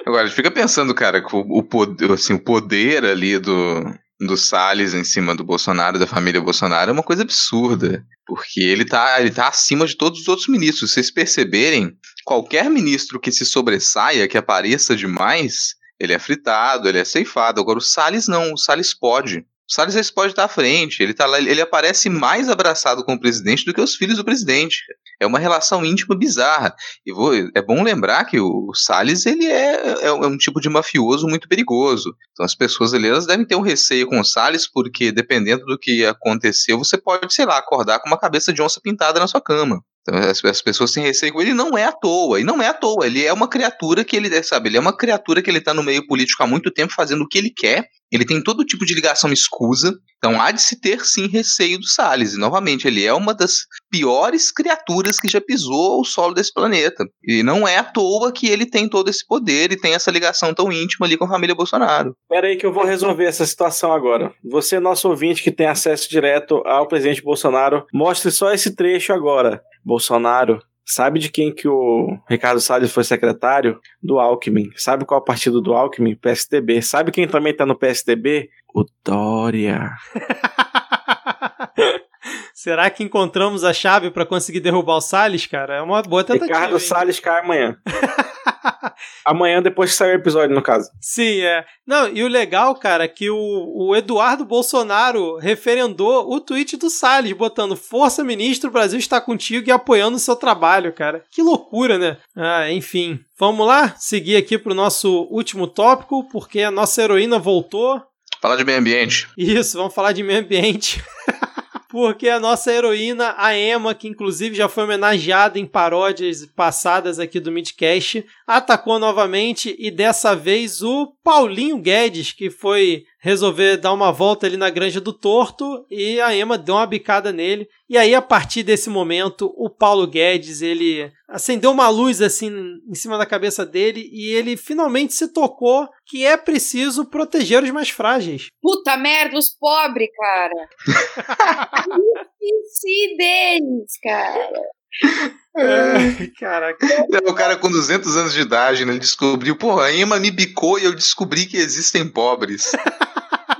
Agora, a gente fica pensando, cara, que o, o, poder, assim, o poder ali do, do Salles em cima do Bolsonaro, da família Bolsonaro, é uma coisa absurda. Porque ele tá, ele tá acima de todos os outros ministros. Se vocês perceberem, qualquer ministro que se sobressaia, que apareça demais, ele é fritado, ele é ceifado. Agora o Salles não, o Salles pode. O Salles pode estar à frente, ele, tá lá, ele aparece mais abraçado com o presidente do que os filhos do presidente. É uma relação íntima bizarra. E vou, é bom lembrar que o, Salles ele é, é, é, um tipo de mafioso muito perigoso. Então as pessoas ali elas devem ter um receio com o Salles, porque dependendo do que aconteceu, você pode, sei lá, acordar com uma cabeça de onça pintada na sua cama. Então, as, as, pessoas têm receio com ele, não é à toa, e não é à toa, ele é uma criatura que ele, sabe, ele é uma criatura que ele tá no meio político há muito tempo fazendo o que ele quer, ele tem todo tipo de ligação escusa, então há de se ter sim receio do Salles, e novamente, ele é uma das piores criaturas que já pisou o solo desse planeta, e não é à toa que ele tem todo esse poder e tem essa ligação tão íntima ali com a família Bolsonaro. Pera aí que eu vou resolver essa situação agora. Você, nosso ouvinte que tem acesso direto ao presidente Bolsonaro, mostre só esse trecho agora. Bolsonaro, sabe de quem que o Ricardo Salles foi secretário? Do Alckmin. Sabe qual é o partido do Alckmin? PSDB. Sabe quem também tá no PSDB? O Dória. (laughs) Será que encontramos a chave para conseguir derrubar o Salles, cara? É uma boa tentativa. Ricardo hein? Salles cai amanhã. (laughs) (laughs) amanhã, depois que sair o episódio, no caso. Sim, é. Não, e o legal, cara, é que o, o Eduardo Bolsonaro referendou o tweet do Salles, botando Força Ministro, o Brasil está contigo e apoiando o seu trabalho, cara. Que loucura, né? Ah, enfim. Vamos lá, seguir aqui pro nosso último tópico, porque a nossa heroína voltou. Falar de meio ambiente. Isso, vamos falar de meio ambiente. (laughs) porque a nossa heroína, a Emma, que inclusive já foi homenageada em paródias passadas aqui do Midcast, atacou novamente e dessa vez o Paulinho Guedes, que foi resolver dar uma volta ali na Granja do Torto e a Emma deu uma bicada nele. E aí, a partir desse momento, o Paulo Guedes, ele acendeu uma luz assim em cima da cabeça dele e ele finalmente se tocou que é preciso proteger os mais frágeis. Puta merda, os pobres, cara. Esqueci deles, cara. É, caraca. O cara com 200 anos de idade, né? Ele descobriu, porra, a Emma me bicou e eu descobri que existem pobres.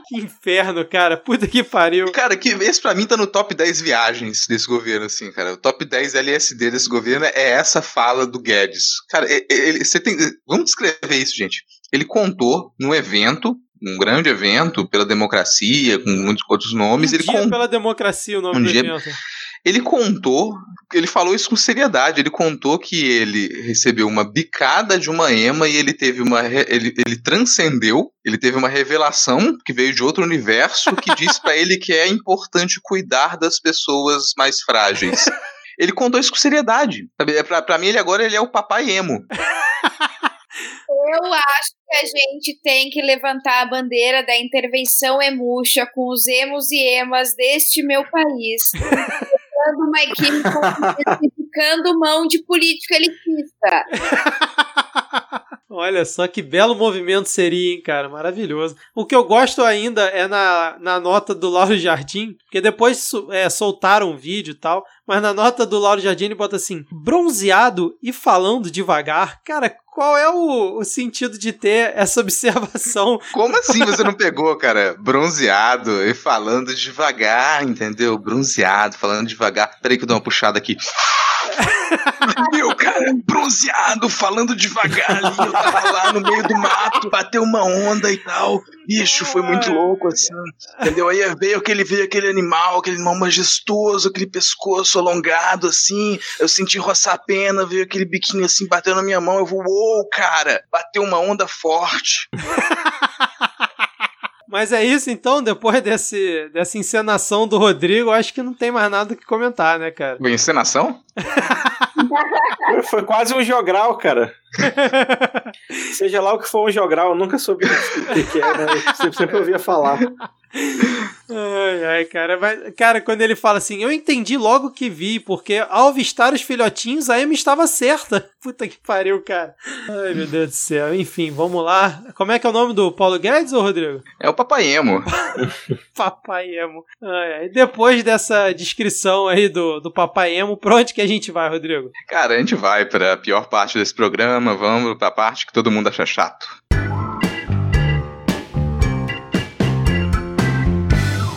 Que inferno, cara. Puta que pariu. Cara, que esse pra mim tá no top 10 viagens desse governo, assim, cara. O top 10 LSD desse governo é essa fala do Guedes. Cara, ele, você tem. Vamos descrever isso, gente. Ele contou num evento um grande evento pela democracia, com muitos outros nomes. Um ele dia pela democracia o nome um do dia... evento. Ele contou, ele falou isso com seriedade. Ele contou que ele recebeu uma bicada de uma ema e ele teve uma. Ele, ele transcendeu, ele teve uma revelação que veio de outro universo que disse para ele que é importante cuidar das pessoas mais frágeis. Ele contou isso com seriedade. Sabe? Pra, pra mim, ele agora ele é o papai emo. Eu acho que a gente tem que levantar a bandeira da intervenção emuxa com os emos e emas deste meu país. (laughs) uma equipe justificando (laughs) mão de político elitista. Olha só que belo movimento seria, hein, cara? Maravilhoso. O que eu gosto ainda é na, na nota do Lauro Jardim, porque depois é, soltaram um vídeo e tal, mas na nota do Lauro Jardim ele bota assim: bronzeado e falando devagar. Cara, qual é o, o, sentido de ter essa observação? (laughs) Como assim você não pegou, cara? Bronzeado e falando devagar, entendeu? Bronzeado, falando devagar. Peraí que eu dou uma puxada aqui. Meu, cara, bronzeado, falando devagar ali. Eu tava lá no meio do mato, bateu uma onda e tal. Bicho, foi muito louco, assim. Entendeu? Aí veio aquele, veio aquele animal, aquele animal majestoso, aquele pescoço alongado, assim. Eu senti roçar a pena, veio aquele biquinho assim, bateu na minha mão. Eu vou, uou, cara, bateu uma onda forte. (laughs) Mas é isso então, depois desse, dessa encenação do Rodrigo, acho que não tem mais nada que comentar, né, cara? Encenação? (laughs) Foi quase um jogral, cara. (laughs) Seja lá o que for um jogral, eu nunca soube o que, que é, né? Sempre, sempre ouvia falar. Ai, ai, cara. Mas, cara, quando ele fala assim, eu entendi logo que vi, porque ao avistar os filhotinhos, a Amy estava certa. (laughs) Puta que pariu, cara. Ai, meu Deus do céu. Enfim, vamos lá. Como é que é o nome do Paulo Guedes, ou Rodrigo? É o Papai Emo. Papai Emo. Ai, ai. Depois dessa descrição aí do, do Papai Emo, pra onde que a gente vai, Rodrigo? Cara, a gente vai pra pior parte desse programa, vamos pra parte que todo mundo acha chato.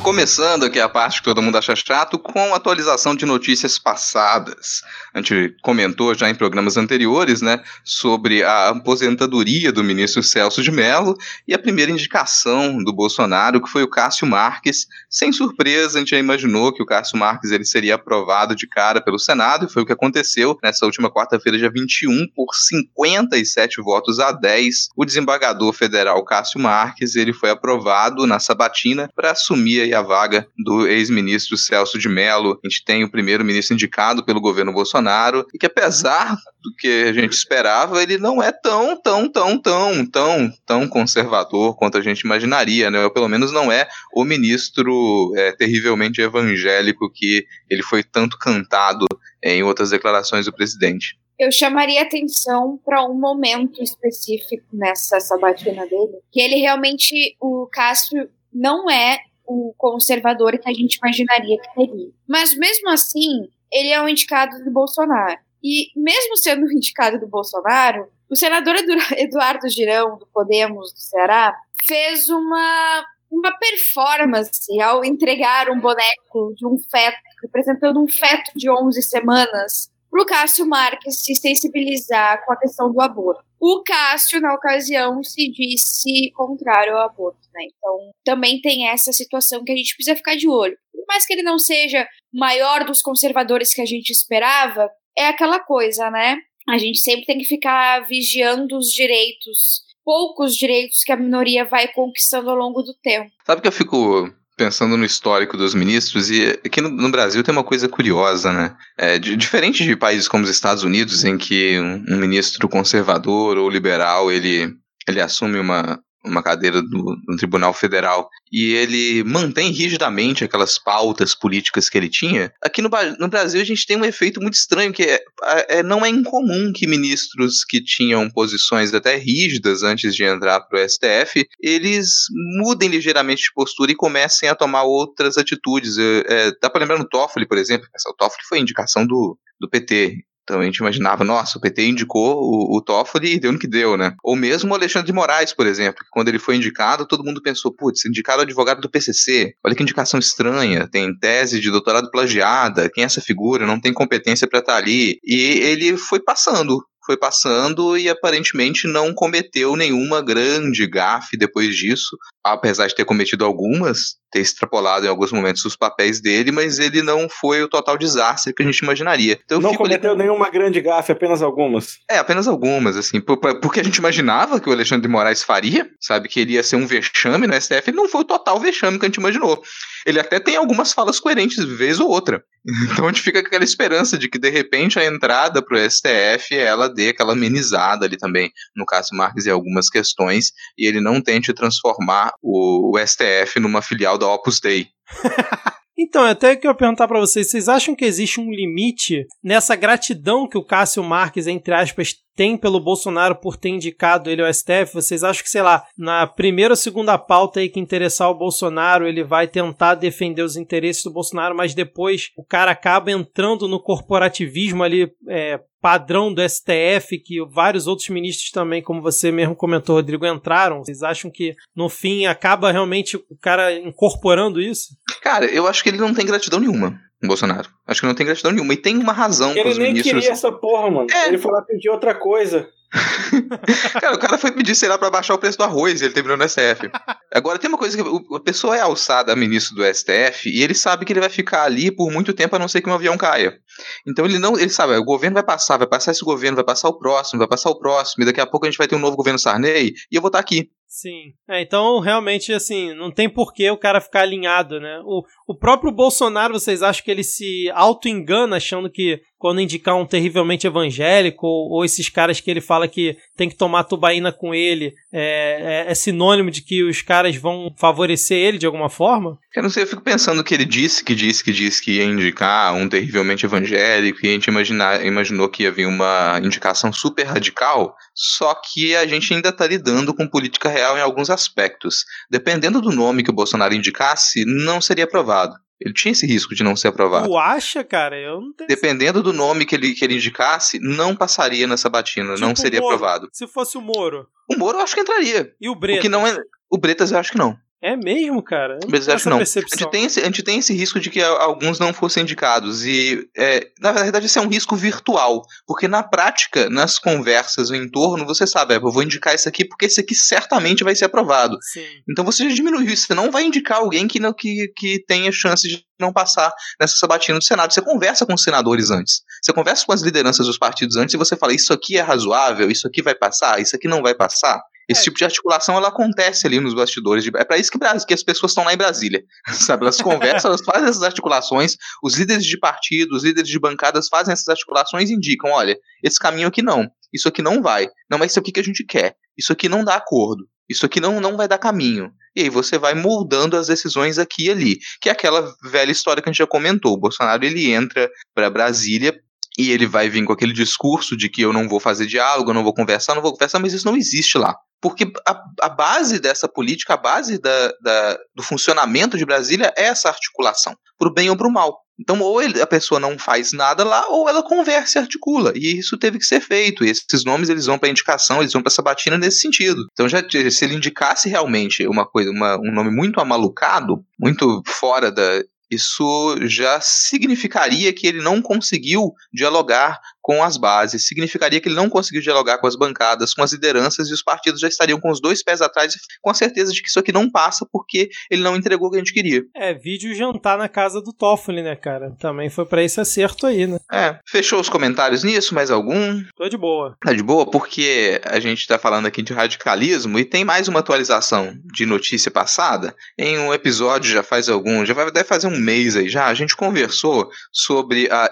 Começando aqui a parte que todo mundo acha chato, com atualização de notícias passadas. A gente comentou já em programas anteriores, né, sobre a aposentadoria do ministro Celso de Mello e a primeira indicação do Bolsonaro, que foi o Cássio Marques. Sem surpresa, a gente já imaginou que o Cássio Marques ele seria aprovado de cara pelo Senado, e foi o que aconteceu nessa última quarta-feira, dia 21, por 57 votos a 10. O desembargador federal Cássio Marques, ele foi aprovado na sabatina para assumir a vaga do ex-ministro Celso de Mello. A gente tem o primeiro-ministro indicado pelo governo Bolsonaro e que apesar do que a gente esperava, ele não é tão, tão, tão, tão, tão, tão conservador quanto a gente imaginaria, né? Ou pelo menos não é o ministro é, terrivelmente evangélico que ele foi tanto cantado em outras declarações do presidente. Eu chamaria atenção para um momento específico nessa sabatina dele, que ele realmente, o Castro não é o conservador que a gente imaginaria que teria. Mas mesmo assim, ele é um indicado do Bolsonaro. E mesmo sendo um (laughs) indicado do Bolsonaro, o senador Eduardo Girão, do Podemos do Ceará, fez uma, uma performance ao entregar um boneco de um feto, representando um feto de 11 semanas, para o Cássio Marques se sensibilizar com a questão do aborto. O Cássio, na ocasião, se disse contrário ao aborto, né? Então, também tem essa situação que a gente precisa ficar de olho. Por mais que ele não seja maior dos conservadores que a gente esperava, é aquela coisa, né? A gente sempre tem que ficar vigiando os direitos, poucos direitos que a minoria vai conquistando ao longo do tempo. Sabe que eu fico pensando no histórico dos ministros, e aqui no, no Brasil tem uma coisa curiosa, né? É, de, diferente de países como os Estados Unidos, em que um, um ministro conservador ou liberal ele, ele assume uma, uma cadeira do, no Tribunal Federal e ele mantém rigidamente aquelas pautas políticas que ele tinha, aqui no, no Brasil a gente tem um efeito muito estranho, que é, é, não é incomum que ministros que tinham posições até rígidas antes de entrar para o STF, eles mudem ligeiramente de postura e comecem a tomar outras atitudes. É, dá para lembrar no Toffoli, por exemplo, o Toffoli foi indicação do, do PT. Então a gente imaginava, nossa, o PT indicou o, o Toffoli e deu no que deu, né? Ou mesmo o Alexandre de Moraes, por exemplo, que quando ele foi indicado, todo mundo pensou, putz, indicado advogado do PCC, olha que indicação estranha, tem tese de doutorado plagiada, quem é essa figura, não tem competência para estar tá ali. E ele foi passando, foi passando e aparentemente não cometeu nenhuma grande gafe depois disso, apesar de ter cometido algumas, ter extrapolado em alguns momentos os papéis dele, mas ele não foi o total desastre que a gente imaginaria. Então, não cometeu ali... nenhuma grande gafe, apenas algumas. É, apenas algumas, assim, porque a gente imaginava que o Alexandre de Moraes faria, sabe, que ele ia ser um vexame no STF, ele não foi o total vexame que a gente imaginou. Ele até tem algumas falas coerentes, vez ou outra. (laughs) Então a gente fica com aquela esperança de que de repente a entrada pro STF ela dê aquela amenizada ali também no Cássio Marques e algumas questões e ele não tente transformar o, o STF numa filial da Opus Dei. (laughs) Então, até que eu ia perguntar para vocês, vocês acham que existe um limite nessa gratidão que o Cássio Marques, entre aspas, tem pelo Bolsonaro por ter indicado ele ao STF? Vocês acham que, sei lá, na primeira ou segunda pauta aí que interessar o Bolsonaro, ele vai tentar defender os interesses do Bolsonaro, mas depois o cara acaba entrando no corporativismo ali é, padrão do STF, que vários outros ministros também, como você mesmo comentou, Rodrigo, entraram. Vocês acham que no fim acaba realmente o cara incorporando isso? Cara, eu acho que ele não tem gratidão nenhuma. Bolsonaro. Acho que não tem gratidão nenhuma. E tem uma razão Ele nem ministros... queria essa porra, mano. É. Ele foi lá pedir outra coisa. (laughs) cara, o cara foi pedir, sei lá, pra baixar o preço do arroz e ele terminou no STF. Agora, tem uma coisa que a pessoa é alçada a ministro do STF e ele sabe que ele vai ficar ali por muito tempo a não ser que um avião caia. Então ele não, ele sabe, o governo vai passar, vai passar esse governo, vai passar o próximo, vai passar o próximo, e daqui a pouco a gente vai ter um novo governo Sarney e eu vou estar aqui. Sim. É, então, realmente, assim, não tem porquê o cara ficar alinhado, né? O, o próprio Bolsonaro, vocês acham que ele se auto-engana achando que quando indicar um terrivelmente evangélico, ou, ou, esses caras que ele fala que tem que tomar tubaína com ele, é, é, é, sinônimo de que os caras vão favorecer ele de alguma forma? Eu não sei, eu fico pensando que ele disse, que disse, que disse que ia indicar um terrivelmente evangélico, e a gente imaginar, imaginou que ia vir uma indicação super radical, só que a gente ainda está lidando com política real em alguns aspectos. Dependendo do nome que o Bolsonaro indicasse, não seria aprovado. Ele tinha esse risco de não ser aprovado. Tu acha, cara? Eu não tenho Dependendo do nome que ele, que ele indicasse, não passaria nessa batina, tipo não seria aprovado. Se fosse o Moro. O Moro eu acho que entraria. E o Bretas? O que não é. O Bretas eu acho que não. É mesmo, cara? Mas acho que não. A gente, tem esse, a gente tem esse risco de que alguns não fossem indicados. E, é, na verdade, esse é um risco virtual. Porque na prática, nas conversas, no entorno, você sabe, é, eu vou indicar esse aqui porque esse aqui certamente vai ser aprovado. Sim. Então você já diminuiu isso. Você não vai indicar alguém que, não, que, que tenha chance de não passar nessa sabatina do Senado. Você conversa com os senadores antes. Você conversa com as lideranças dos partidos antes e você fala: isso aqui é razoável, isso aqui vai passar, isso aqui não vai passar. Esse é. tipo de articulação ela acontece ali nos bastidores. De... É para isso que, que, as pessoas estão lá em Brasília. (laughs) Sabe? Elas conversam, elas fazem essas articulações. Os líderes de partido, os líderes de bancadas fazem essas articulações e indicam: olha, esse caminho aqui não. Isso aqui não vai. Não, mas isso aqui que a gente quer. Isso aqui não dá acordo. Isso aqui não, não vai dar caminho. E aí você vai moldando as decisões aqui e ali. Que é aquela velha história que a gente já comentou. O Bolsonaro ele entra para Brasília e ele vai vir com aquele discurso de que eu não vou fazer diálogo, eu não vou conversar, não vou conversar, mas isso não existe lá. Porque a, a base dessa política, a base da, da, do funcionamento de Brasília é essa articulação, pro bem ou pro mal. Então, ou ele, a pessoa não faz nada lá, ou ela conversa e articula. E isso teve que ser feito. E esses nomes eles vão para indicação, eles vão para batina nesse sentido. Então, já se ele indicasse realmente uma coisa, uma, um nome muito amalucado, muito fora da, isso já significaria que ele não conseguiu dialogar com as bases, significaria que ele não conseguiu dialogar com as bancadas, com as lideranças, e os partidos já estariam com os dois pés atrás, com a certeza de que isso aqui não passa porque ele não entregou o que a gente queria. É, vídeo jantar na casa do Toffoli, né, cara? Também foi para esse acerto aí, né? É, fechou os comentários nisso, mais algum? Tô de boa. Tá de boa, porque a gente tá falando aqui de radicalismo e tem mais uma atualização de notícia passada. Em um episódio, já faz algum, já vai deve fazer um mês aí já, a gente conversou sobre a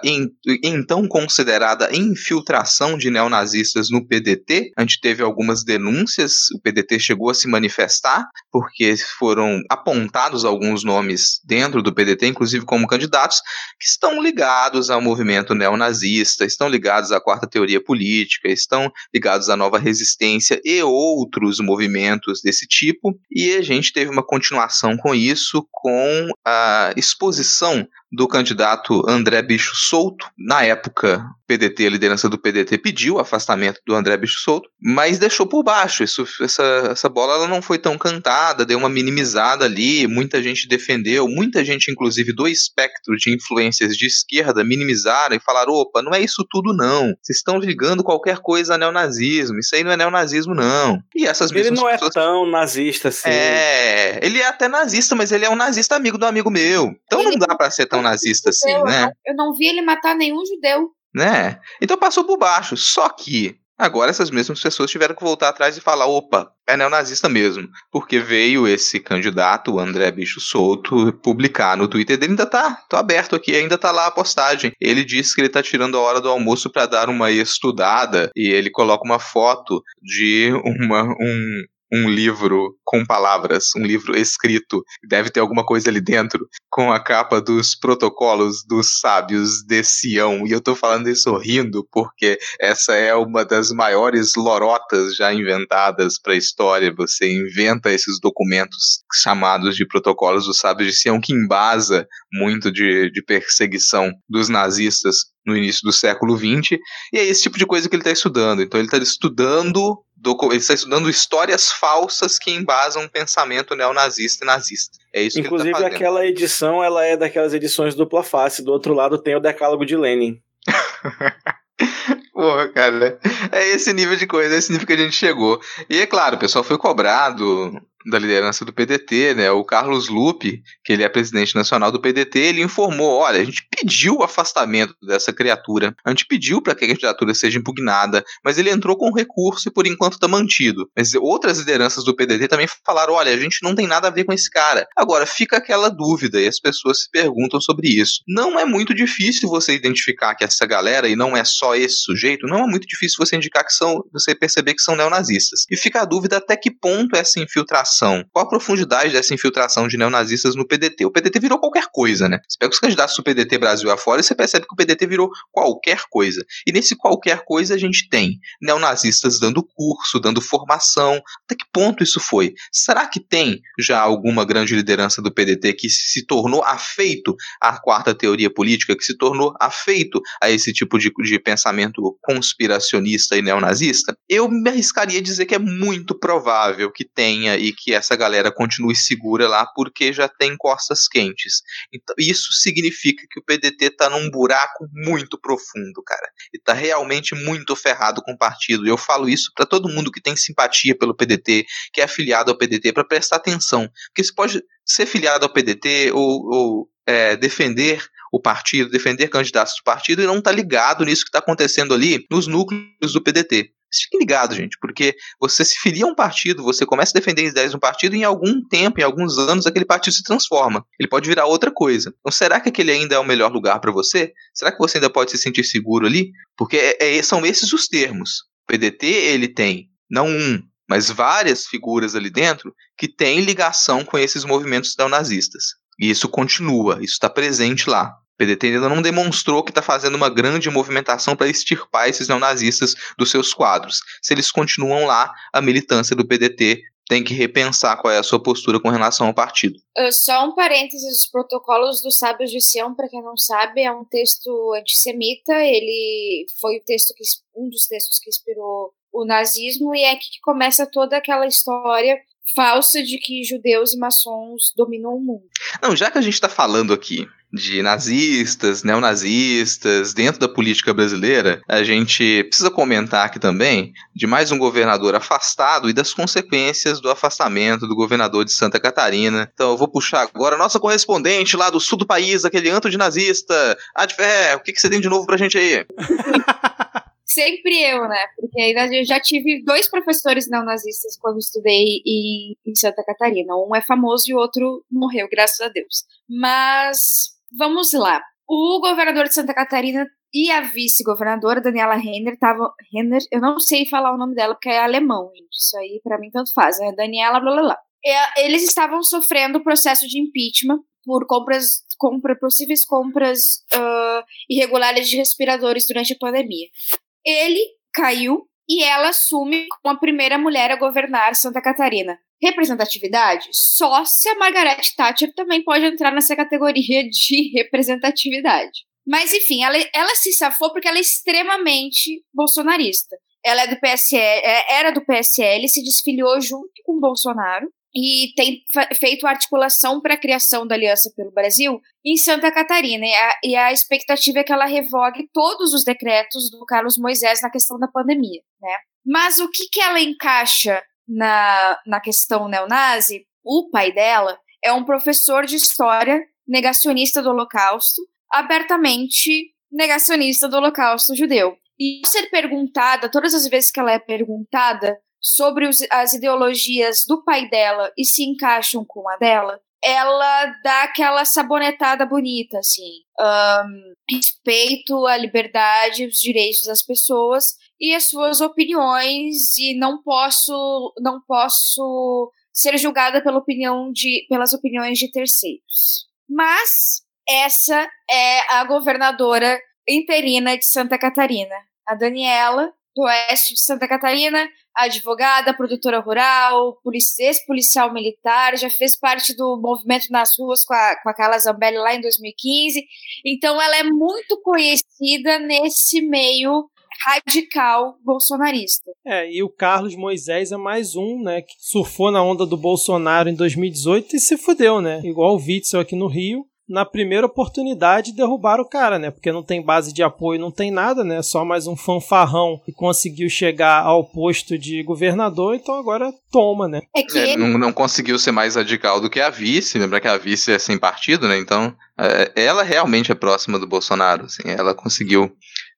então considerada infiltração de neonazistas no PDT. A gente teve algumas denúncias, o PDT chegou a se manifestar, porque foram apontados alguns nomes dentro do PDT, inclusive como candidatos, que estão ligados ao movimento neonazista, estão ligados à quarta teoria política, estão ligados à nova resistência e outros movimentos desse tipo. E a gente teve uma continuação com isso, com a exposição do candidato André Bicho Souto. Na época, PDT, a liderança do PDT pediu o afastamento do André Bicho Souto, mas deixou por baixo. Isso, essa, essa bola ela não foi tão cantada, deu uma minimizada ali, muita gente defendeu, muita gente, inclusive do espectro de influências de esquerda, minimizaram e falaram: opa, não é isso tudo não. Vocês estão ligando qualquer coisa a neonazismo. Isso aí não é neonazismo, não. E essas Ele não é pessoas... é tão nazista assim. É, ele é até nazista, mas ele é um nazista amigo do amigo meu. Então ele... não dá para ser tão tão nazista assim, eu, né? Eu não vi ele matar nenhum judeu. Né? Então passou por baixo. Só que Agora essas mesmas pessoas tiveram que voltar atrás e falar: opa, é neonazista mesmo. Porque veio esse candidato, o André Bicho Solto, publicar no Twitter dele, ainda tá, tô aberto aqui, ainda tá lá a postagem. Ele disse que ele tá tirando a hora do almoço para dar uma estudada e ele coloca uma foto de uma, um, um livro com palavras, um livro escrito, deve ter alguma coisa ali dentro, com a capa dos protocolos dos sábios de Sião. E eu tô falando isso rindo, porque essa é uma das maiores lorotas já inventadas para a história. Você inventa esses documentos chamados de protocolos dos sábios de Sião, que embasa muito de, de perseguição dos nazistas no início do século XX, e é esse tipo de coisa que ele está estudando. Então ele está estudando ele está estudando histórias falsas que embasam um pensamento neonazista e nazista. É isso Inclusive, que ele tá aquela edição, ela é daquelas edições dupla face. Do outro lado tem o decálogo de Lenin. (laughs) Porra, cara. É esse nível de coisa, é esse nível que a gente chegou. E é claro, o pessoal foi cobrado da liderança do PDT, né? O Carlos Lupe, que ele é presidente nacional do PDT, ele informou: olha, a gente pediu o afastamento dessa criatura, a gente pediu para que a candidatura seja impugnada, mas ele entrou com recurso e por enquanto está mantido. Mas outras lideranças do PDT também falaram: olha, a gente não tem nada a ver com esse cara. Agora, fica aquela dúvida e as pessoas se perguntam sobre isso. Não é muito difícil você identificar que essa galera, e não é só esse sujeito, não é muito difícil você indicar que são, você perceber que são neonazistas. E fica a dúvida até que ponto essa infiltração infiltração? Qual a profundidade dessa infiltração de neonazistas no PDT? O PDT virou qualquer coisa, né? Você pega os candidatos do PDT Brasil afora e você percebe que o PDT virou qualquer coisa. E nesse qualquer coisa a gente tem neonazistas dando curso, dando formação. Até que ponto isso foi? Será que tem já alguma grande liderança do PDT que se tornou afeito à quarta teoria política, que se tornou afeito a esse tipo de, de pensamento conspiracionista e neonazista? Eu me arriscaria a dizer que é muito provável que tenha e que essa galera continue segura lá porque já tem costas quentes. Então, isso significa que o PDT está num buraco muito profundo, cara. E está realmente muito ferrado com o partido. E eu falo isso para todo mundo que tem simpatia pelo PDT, que é afiliado ao PDT, para prestar atenção. Porque você pode ser filiado ao PDT ou, ou é, defender o partido, defender candidatos do partido e não tá ligado nisso que está acontecendo ali nos núcleos do PDT. Fique ligado, gente, porque você se filia a um partido, você começa a defender as ideias de um partido e em algum tempo, em alguns anos, aquele partido se transforma. Ele pode virar outra coisa. Então, será que aquele ainda é o melhor lugar para você? Será que você ainda pode se sentir seguro ali? Porque é, é, são esses os termos. O PDT, ele tem, não um, mas várias figuras ali dentro que têm ligação com esses movimentos neonazistas. E isso continua, isso está presente lá. PDT ainda não demonstrou que está fazendo uma grande movimentação para extirpar esses neonazistas dos seus quadros. Se eles continuam lá, a militância do PDT tem que repensar qual é a sua postura com relação ao partido. Uh, só um parênteses, os protocolos dos sábios de Sião, para quem não sabe, é um texto antissemita, ele foi o texto que, um dos textos que inspirou o nazismo e é aqui que começa toda aquela história falsa de que judeus e maçons dominam o mundo. Não, já que a gente está falando aqui de nazistas, neonazistas, dentro da política brasileira, a gente precisa comentar aqui também de mais um governador afastado e das consequências do afastamento do governador de Santa Catarina. Então eu vou puxar agora a nossa correspondente lá do sul do país, aquele anto de nazista. Advé, o que, que você tem de novo pra gente aí? (laughs) sempre eu, né? Porque ainda eu já tive dois professores neonazistas quando estudei em, em Santa Catarina. Um é famoso e o outro morreu, graças a Deus. Mas vamos lá. O governador de Santa Catarina e a vice-governadora, Daniela Renner, estavam. Renner, eu não sei falar o nome dela porque é alemão, gente. Isso aí para mim tanto faz, né? Daniela, blá blá blá. E, eles estavam sofrendo processo de impeachment por compras, compra, possíveis compras uh, irregulares de respiradores durante a pandemia. Ele caiu e ela assume como a primeira mulher a governar Santa Catarina. Representatividade? Só se a Margaret Thatcher também pode entrar nessa categoria de (laughs) representatividade. Mas enfim, ela, ela se safou porque ela é extremamente bolsonarista. Ela é do PSL, é, era do PSL, se desfiliou junto com Bolsonaro e tem feito articulação para a criação da Aliança pelo Brasil em Santa Catarina. E a, e a, expectativa é que ela revogue todos os decretos do Carlos Moisés na questão da pandemia. Né? Mas o que, que ela encaixa na, na questão neonazi? O pai dela é um professor de história negacionista do Holocausto, abertamente negacionista do Holocausto judeu. E ser perguntada, todas as vezes que ela é perguntada sobre os, as ideologias do pai dela e se encaixam com a dela, ela dá aquela sabonetada bonita, assim. Um, respeito à liberdade, os direitos das pessoas e as suas opiniões e não posso não posso ser julgada pela opinião de, pelas opiniões de terceiros. Mas essa é a governadora interina de Santa Catarina, a Daniela, do oeste de Santa Catarina, advogada, produtora rural, ex-policial militar, já fez parte do movimento nas ruas com a, com a Carla Zambelli lá em 2015. Então ela é muito conhecida nesse meio radical bolsonarista. É, e o Carlos Moisés é mais um, né, que surfou na onda do Bolsonaro em 2018 e se fudeu, né? Igual o Witzel aqui no Rio. Na primeira oportunidade derrubaram o cara, né? Porque não tem base de apoio, não tem nada, né? Só mais um fanfarrão que conseguiu chegar ao posto de governador, então agora toma, né? É que é, não, não, conseguiu ser mais radical do que a vice, lembra que a vice é sem partido, né? Então, é, ela realmente é próxima do Bolsonaro, assim, ela conseguiu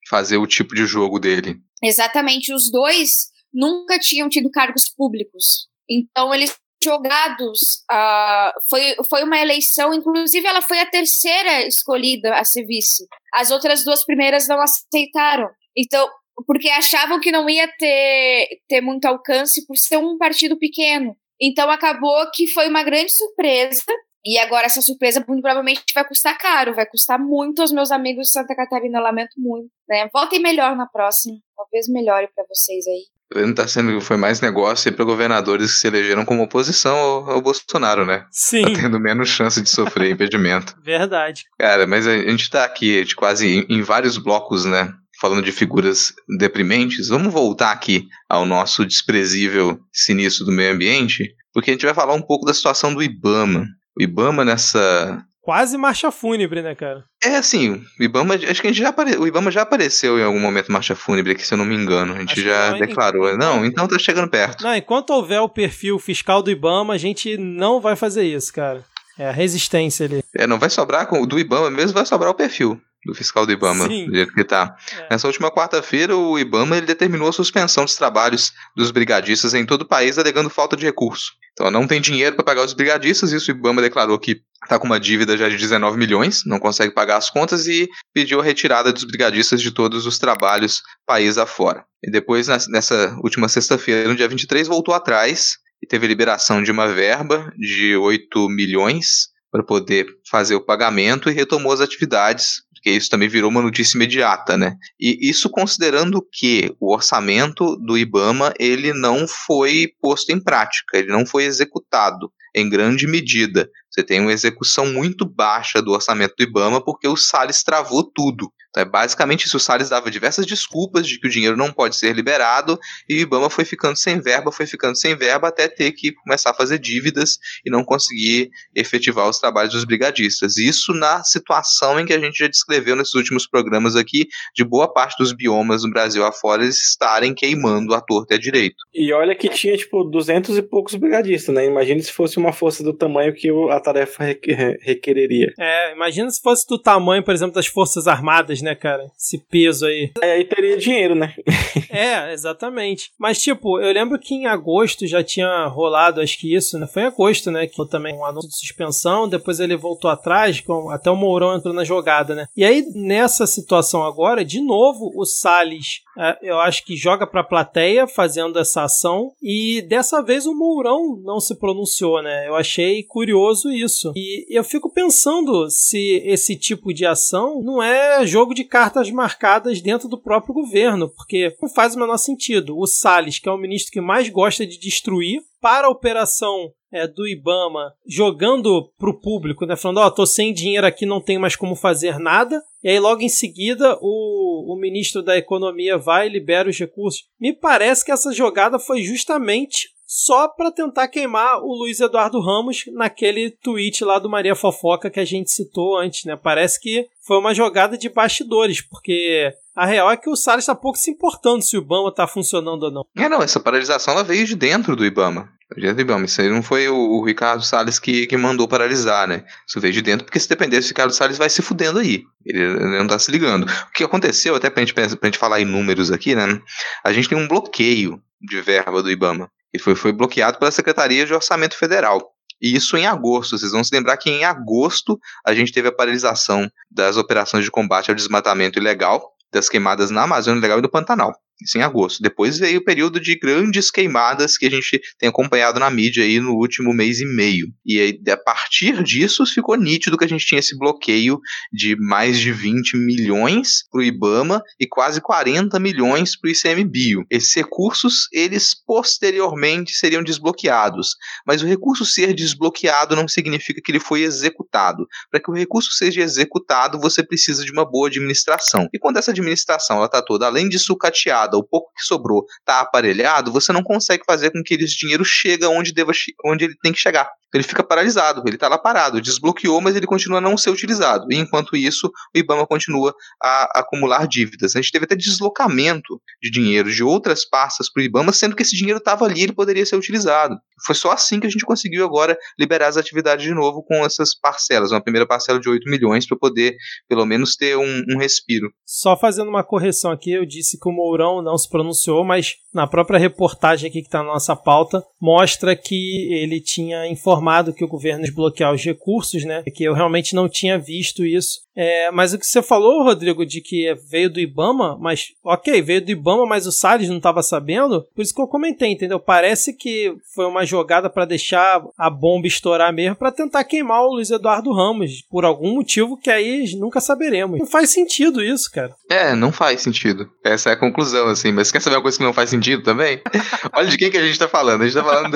fazer o tipo de jogo dele. Exatamente, os dois nunca tinham tido cargos públicos. Então eles jogados. Uh, foi, foi uma eleição, inclusive ela foi a terceira escolhida a ser vice. As outras duas primeiras não aceitaram. Então, porque achavam que não ia ter, ter muito alcance por ser um partido pequeno. Então acabou que foi uma grande surpresa e agora essa surpresa muito provavelmente vai custar caro, vai custar muito aos meus amigos de Santa Catarina, lamento muito. Né? Voltem melhor na próxima, talvez melhore para vocês aí. Não tá sendo foi mais negócio para governadores que se elegeram como oposição ao, ao Bolsonaro, né? Sim. Tá tendo menos chance de sofrer impedimento. (laughs) Verdade. Cara, mas a gente tá aqui de quase em, em vários blocos, né? falando de figuras deprimentes, vamos voltar aqui ao nosso desprezível sinistro do meio ambiente, porque a gente vai falar um pouco da situação do IBAMA. O Ibama nessa. Quase marcha fúnebre, né, cara? É assim, o Ibama, acho que a gente já apare... o Ibama já apareceu em algum momento marcha fúnebre aqui, se eu não me engano. A gente acho já não, declarou. Enquanto... Não, então tá chegando perto. Não, enquanto houver o perfil fiscal do Ibama, a gente não vai fazer isso, cara. É a resistência ali. É, não vai sobrar com do Ibama mesmo, vai sobrar o perfil do fiscal do IBAMA, Sim. do jeito que está. É. Nessa última quarta-feira, o IBAMA ele determinou a suspensão dos trabalhos dos brigadistas em todo o país, alegando falta de recurso. Então, não tem dinheiro para pagar os brigadistas, isso o IBAMA declarou que está com uma dívida já de 19 milhões, não consegue pagar as contas e pediu a retirada dos brigadistas de todos os trabalhos país afora. E depois, nessa última sexta-feira, no dia 23, voltou atrás e teve liberação de uma verba de 8 milhões para poder fazer o pagamento e retomou as atividades porque isso também virou uma notícia imediata, né? E isso considerando que o orçamento do IBAMA ele não foi posto em prática, ele não foi executado em grande medida. Você tem uma execução muito baixa do orçamento do IBAMA porque o Salles travou tudo. Então, é basicamente isso. O Salles dava diversas desculpas de que o dinheiro não pode ser liberado e o IBAMA foi ficando sem verba, foi ficando sem verba até ter que começar a fazer dívidas e não conseguir efetivar os trabalhos dos brigadistas. Isso na situação em que a gente já descreveu nesses últimos programas aqui, de boa parte dos biomas no Brasil afora eles estarem queimando a torta e a direito. E olha que tinha, tipo, duzentos e poucos brigadistas, né? Imagine se fosse uma força do tamanho que a tarefa requereria. É, imagina se fosse do tamanho, por exemplo, das Forças Armadas, né, cara? Esse peso aí. É, aí teria dinheiro, né? (laughs) é, exatamente. Mas, tipo, eu lembro que em agosto já tinha rolado, acho que isso, né? Foi em agosto, né? Que foi também um anúncio de suspensão, depois ele voltou atrás, com, até o Mourão entrou na jogada, né? E aí, nessa situação agora, de novo, o Salles, é, eu acho que joga pra plateia fazendo essa ação, e dessa vez o Mourão não se pronunciou, né? Eu achei curioso isso. E eu fico pensando se esse tipo de ação não é jogo de cartas marcadas dentro do próprio governo, porque não faz o menor sentido. O Salles, que é o ministro que mais gosta de destruir, para a operação é, do Ibama, jogando para o público, né, falando: Ó, oh, tô sem dinheiro aqui, não tenho mais como fazer nada. E aí, logo em seguida, o, o ministro da Economia vai e libera os recursos. Me parece que essa jogada foi justamente só para tentar queimar o Luiz Eduardo Ramos naquele tweet lá do Maria Fofoca que a gente citou antes, né? Parece que foi uma jogada de bastidores, porque a real é que o Salles está pouco se importando se o Ibama está funcionando ou não. É, não, essa paralisação ela veio de dentro do Ibama. Do Ibama. Isso aí não foi o, o Ricardo Salles que, que mandou paralisar, né? Isso veio de dentro, porque se depender do Ricardo Salles, vai se fudendo aí. Ele, ele não tá se ligando. O que aconteceu, até pra gente, pra gente falar em números aqui, né? A gente tem um bloqueio de verba do Ibama. E foi, foi bloqueado pela Secretaria de Orçamento Federal. E isso em agosto. Vocês vão se lembrar que em agosto a gente teve a paralisação das operações de combate ao desmatamento ilegal, das queimadas na Amazônia Legal e do Pantanal. Isso em agosto. Depois veio o período de grandes queimadas que a gente tem acompanhado na mídia aí no último mês e meio. E aí, a partir disso, ficou nítido que a gente tinha esse bloqueio de mais de 20 milhões para o IBAMA e quase 40 milhões para o ICMBio. Esses recursos, eles posteriormente seriam desbloqueados. Mas o recurso ser desbloqueado não significa que ele foi executado. Para que o recurso seja executado, você precisa de uma boa administração. E quando essa administração está toda, além de sucateada, o pouco que sobrou está aparelhado, você não consegue fazer com que esse dinheiro chegue onde, deva, onde ele tem que chegar. Ele fica paralisado, ele está lá parado, desbloqueou, mas ele continua a não ser utilizado. E enquanto isso, o IBAMA continua a, acumular dívidas. A gente teve até deslocamento de dinheiro de outras pastas para o IBAMA, sendo que esse dinheiro estava ali, ele poderia ser utilizado. Foi só assim que a gente conseguiu agora liberar as atividades de novo com essas parcelas, uma primeira parcela de 8 milhões para poder, pelo menos, ter um, um respiro. Só fazendo uma correção aqui, eu disse que o Mourão não se pronunciou, mas na própria reportagem aqui que está na nossa pauta, mostra que ele tinha informado que o governo desbloquear os recursos, né? Que eu realmente não tinha visto isso. É, mas o que você falou, Rodrigo, de que veio do Ibama, mas ok, veio do Ibama, mas o Salles não estava sabendo, por isso que eu comentei, entendeu? Parece que foi uma jogada para deixar a bomba estourar mesmo, para tentar queimar o Luiz Eduardo Ramos, por algum motivo que aí nunca saberemos. Não faz sentido isso, cara. É, não faz sentido. Essa é a conclusão, assim. Mas quer saber uma coisa que não faz sentido também? (laughs) Olha de quem que a gente tá falando. A gente tá falando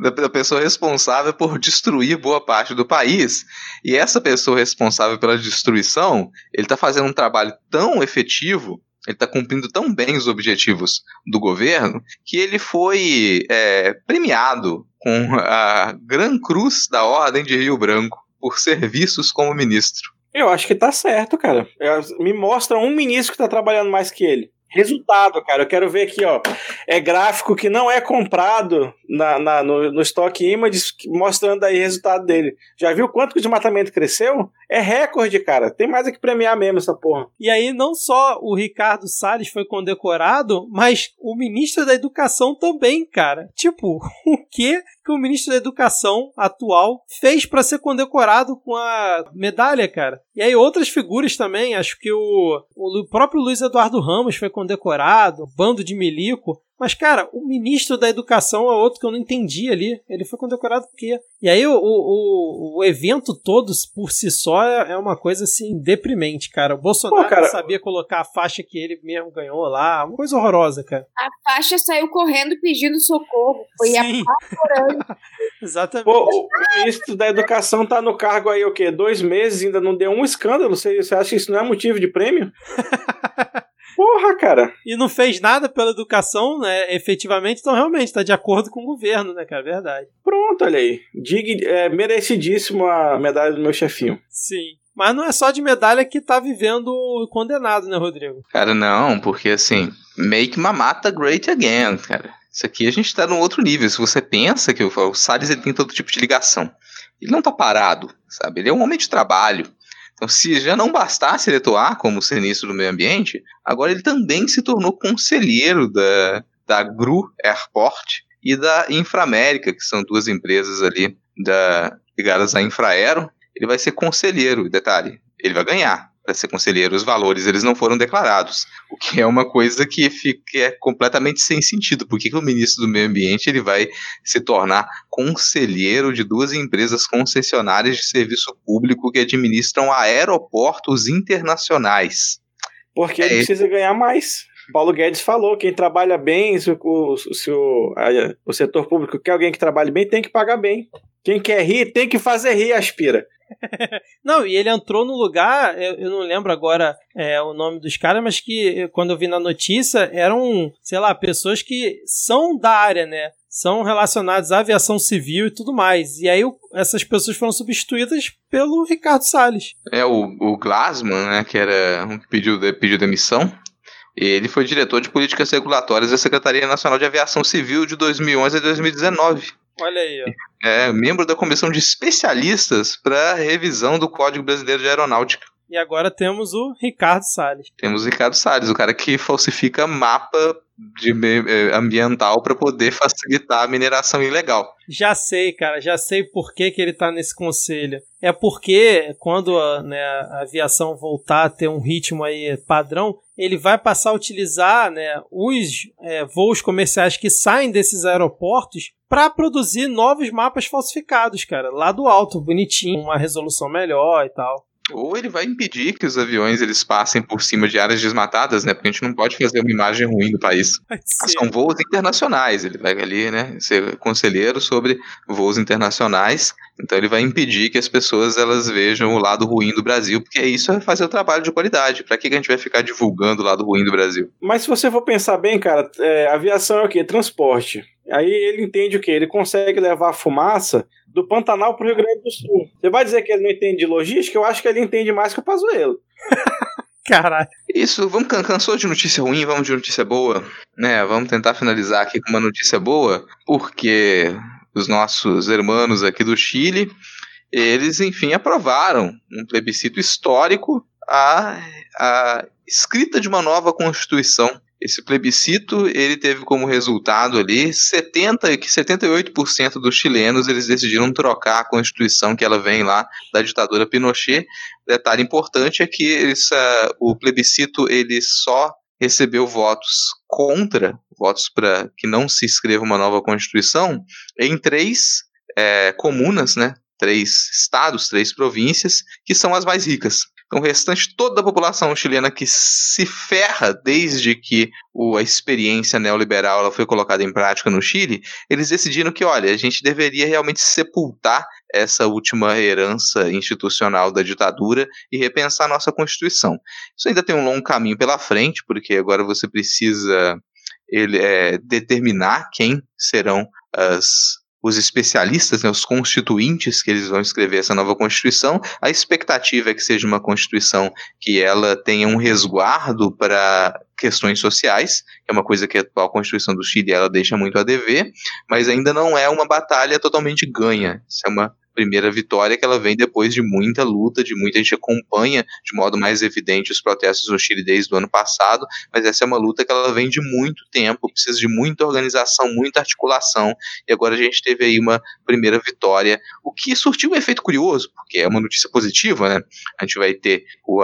da, da pessoa responsável por destruir boa parte do país. E essa pessoa responsável pela destruição ele está fazendo um trabalho tão efetivo, ele está cumprindo tão bem os objetivos do governo, que ele foi é, premiado com a Gran Cruz da Ordem de Rio Branco por serviços como ministro. Eu acho que tá certo, cara. Me mostra um ministro que está trabalhando mais que ele. Resultado, cara. Eu quero ver aqui, ó. É gráfico que não é comprado na, na no, no Stock Images, mostrando aí o resultado dele. Já viu quanto que o desmatamento cresceu? É recorde, cara. Tem mais é que premiar mesmo essa porra. E aí, não só o Ricardo Salles foi condecorado, mas o ministro da Educação também, cara. Tipo, (laughs) o que que o ministro da Educação atual fez para ser condecorado com a medalha, cara? E aí, outras figuras também. Acho que o, o próprio Luiz Eduardo Ramos foi condecorado, bando de milico. Mas, cara, o ministro da Educação é outro que eu não entendi ali. Ele foi condecorado por quê? E aí, o, o, o evento todo, por si só, é, é uma coisa, assim, deprimente, cara. O Bolsonaro Pô, cara... sabia colocar a faixa que ele mesmo ganhou lá. Uma coisa horrorosa, cara. A faixa saiu correndo pedindo socorro. Foi Sim. a (laughs) Exatamente. Pô, o ministro da Educação tá no cargo aí, o quê? Dois meses, ainda não deu um escândalo. Você, você acha que isso não é motivo de prêmio? (laughs) Porra, cara. E não fez nada pela educação, né? Efetivamente, então realmente está de acordo com o governo, né, cara? Verdade. Pronto, olha aí. Dig, é, merecidíssimo a medalha do meu chefinho. Sim. Mas não é só de medalha que tá vivendo condenado, né, Rodrigo? Cara, não, porque assim, make mamata great again, cara. Isso aqui a gente tá num outro nível. Se você pensa que o Salles ele tem todo tipo de ligação, ele não tá parado, sabe? Ele é um homem de trabalho. Então, se já não bastasse ele atuar como sinistro do meio ambiente, agora ele também se tornou conselheiro da, da GRU Airport e da Inframérica, que são duas empresas ali da, ligadas à Infraero. Ele vai ser conselheiro, detalhe, ele vai ganhar, para ser conselheiro, os valores eles não foram declarados, o que é uma coisa que fica é completamente sem sentido. Por que, que o ministro do Meio Ambiente ele vai se tornar conselheiro de duas empresas concessionárias de serviço público que administram aeroportos internacionais? Porque ele é, precisa ganhar mais. Paulo Guedes falou: quem trabalha bem, se o, se o, o setor público quer alguém que trabalhe bem, tem que pagar bem. Quem quer rir, tem que fazer rir, aspira. (laughs) não, e ele entrou no lugar, eu, eu não lembro agora é, o nome dos caras, mas que quando eu vi na notícia eram, sei lá, pessoas que são da área, né? São relacionadas à aviação civil e tudo mais. E aí essas pessoas foram substituídas pelo Ricardo Salles. É, o, o né, que era um que pediu, pediu demissão, ele foi diretor de políticas regulatórias da Secretaria Nacional de Aviação Civil de 2011 a 2019. Olha aí, ó. É membro da comissão de especialistas para revisão do Código Brasileiro de Aeronáutica. E agora temos o Ricardo Salles. Temos o Ricardo Salles, o cara que falsifica mapa de eh, ambiental para poder facilitar a mineração ilegal. Já sei, cara, já sei por que, que ele tá nesse conselho. É porque quando a, né, a aviação voltar a ter um ritmo aí padrão, ele vai passar a utilizar né, os é, voos comerciais que saem desses aeroportos para produzir novos mapas falsificados, cara, lá do alto, bonitinho, uma resolução melhor e tal. Ou ele vai impedir que os aviões eles passem por cima de áreas desmatadas, né? Porque a gente não pode fazer uma imagem ruim do país. São voos internacionais. Ele vai ali, né? Ser conselheiro sobre voos internacionais. Então ele vai impedir que as pessoas elas vejam o lado ruim do Brasil, porque isso é fazer o trabalho de qualidade. Para que a gente vai ficar divulgando o lado ruim do Brasil? Mas se você for pensar bem, cara, é, aviação é o quê? Transporte. Aí ele entende o quê? Ele consegue levar fumaça do Pantanal pro Rio Grande do Sul. Você vai dizer que ele não entende de logística? Eu acho que ele entende mais que o Pazuello. (laughs) Caralho. Isso, vamos cansou de notícia ruim, vamos de notícia boa, né? Vamos tentar finalizar aqui com uma notícia boa, porque os nossos irmãos aqui do Chile, eles enfim aprovaram um plebiscito histórico a, a escrita de uma nova constituição esse plebiscito ele teve como resultado ali 70 que 78% dos chilenos eles decidiram trocar a constituição que ela vem lá da ditadura Pinochet. Detalhe importante é que o plebiscito ele só recebeu votos contra, votos para que não se escreva uma nova constituição em três é, comunas, né? Três estados, três províncias, que são as mais ricas. Então, o restante, toda a população chilena que se ferra desde que o, a experiência neoliberal ela foi colocada em prática no Chile, eles decidiram que, olha, a gente deveria realmente sepultar essa última herança institucional da ditadura e repensar nossa Constituição. Isso ainda tem um longo caminho pela frente, porque agora você precisa ele, é, determinar quem serão as os especialistas, né, os constituintes que eles vão escrever essa nova constituição. A expectativa é que seja uma constituição que ela tenha um resguardo para questões sociais, que é uma coisa que a atual constituição do Chile ela deixa muito a dever, mas ainda não é uma batalha totalmente ganha. Isso é uma primeira vitória que ela vem depois de muita luta, de muita gente acompanha de modo mais evidente os protestos no Chile desde o ano passado, mas essa é uma luta que ela vem de muito tempo, precisa de muita organização, muita articulação, e agora a gente teve aí uma primeira vitória, o que surtiu um efeito curioso, porque é uma notícia positiva, né? A gente vai ter o,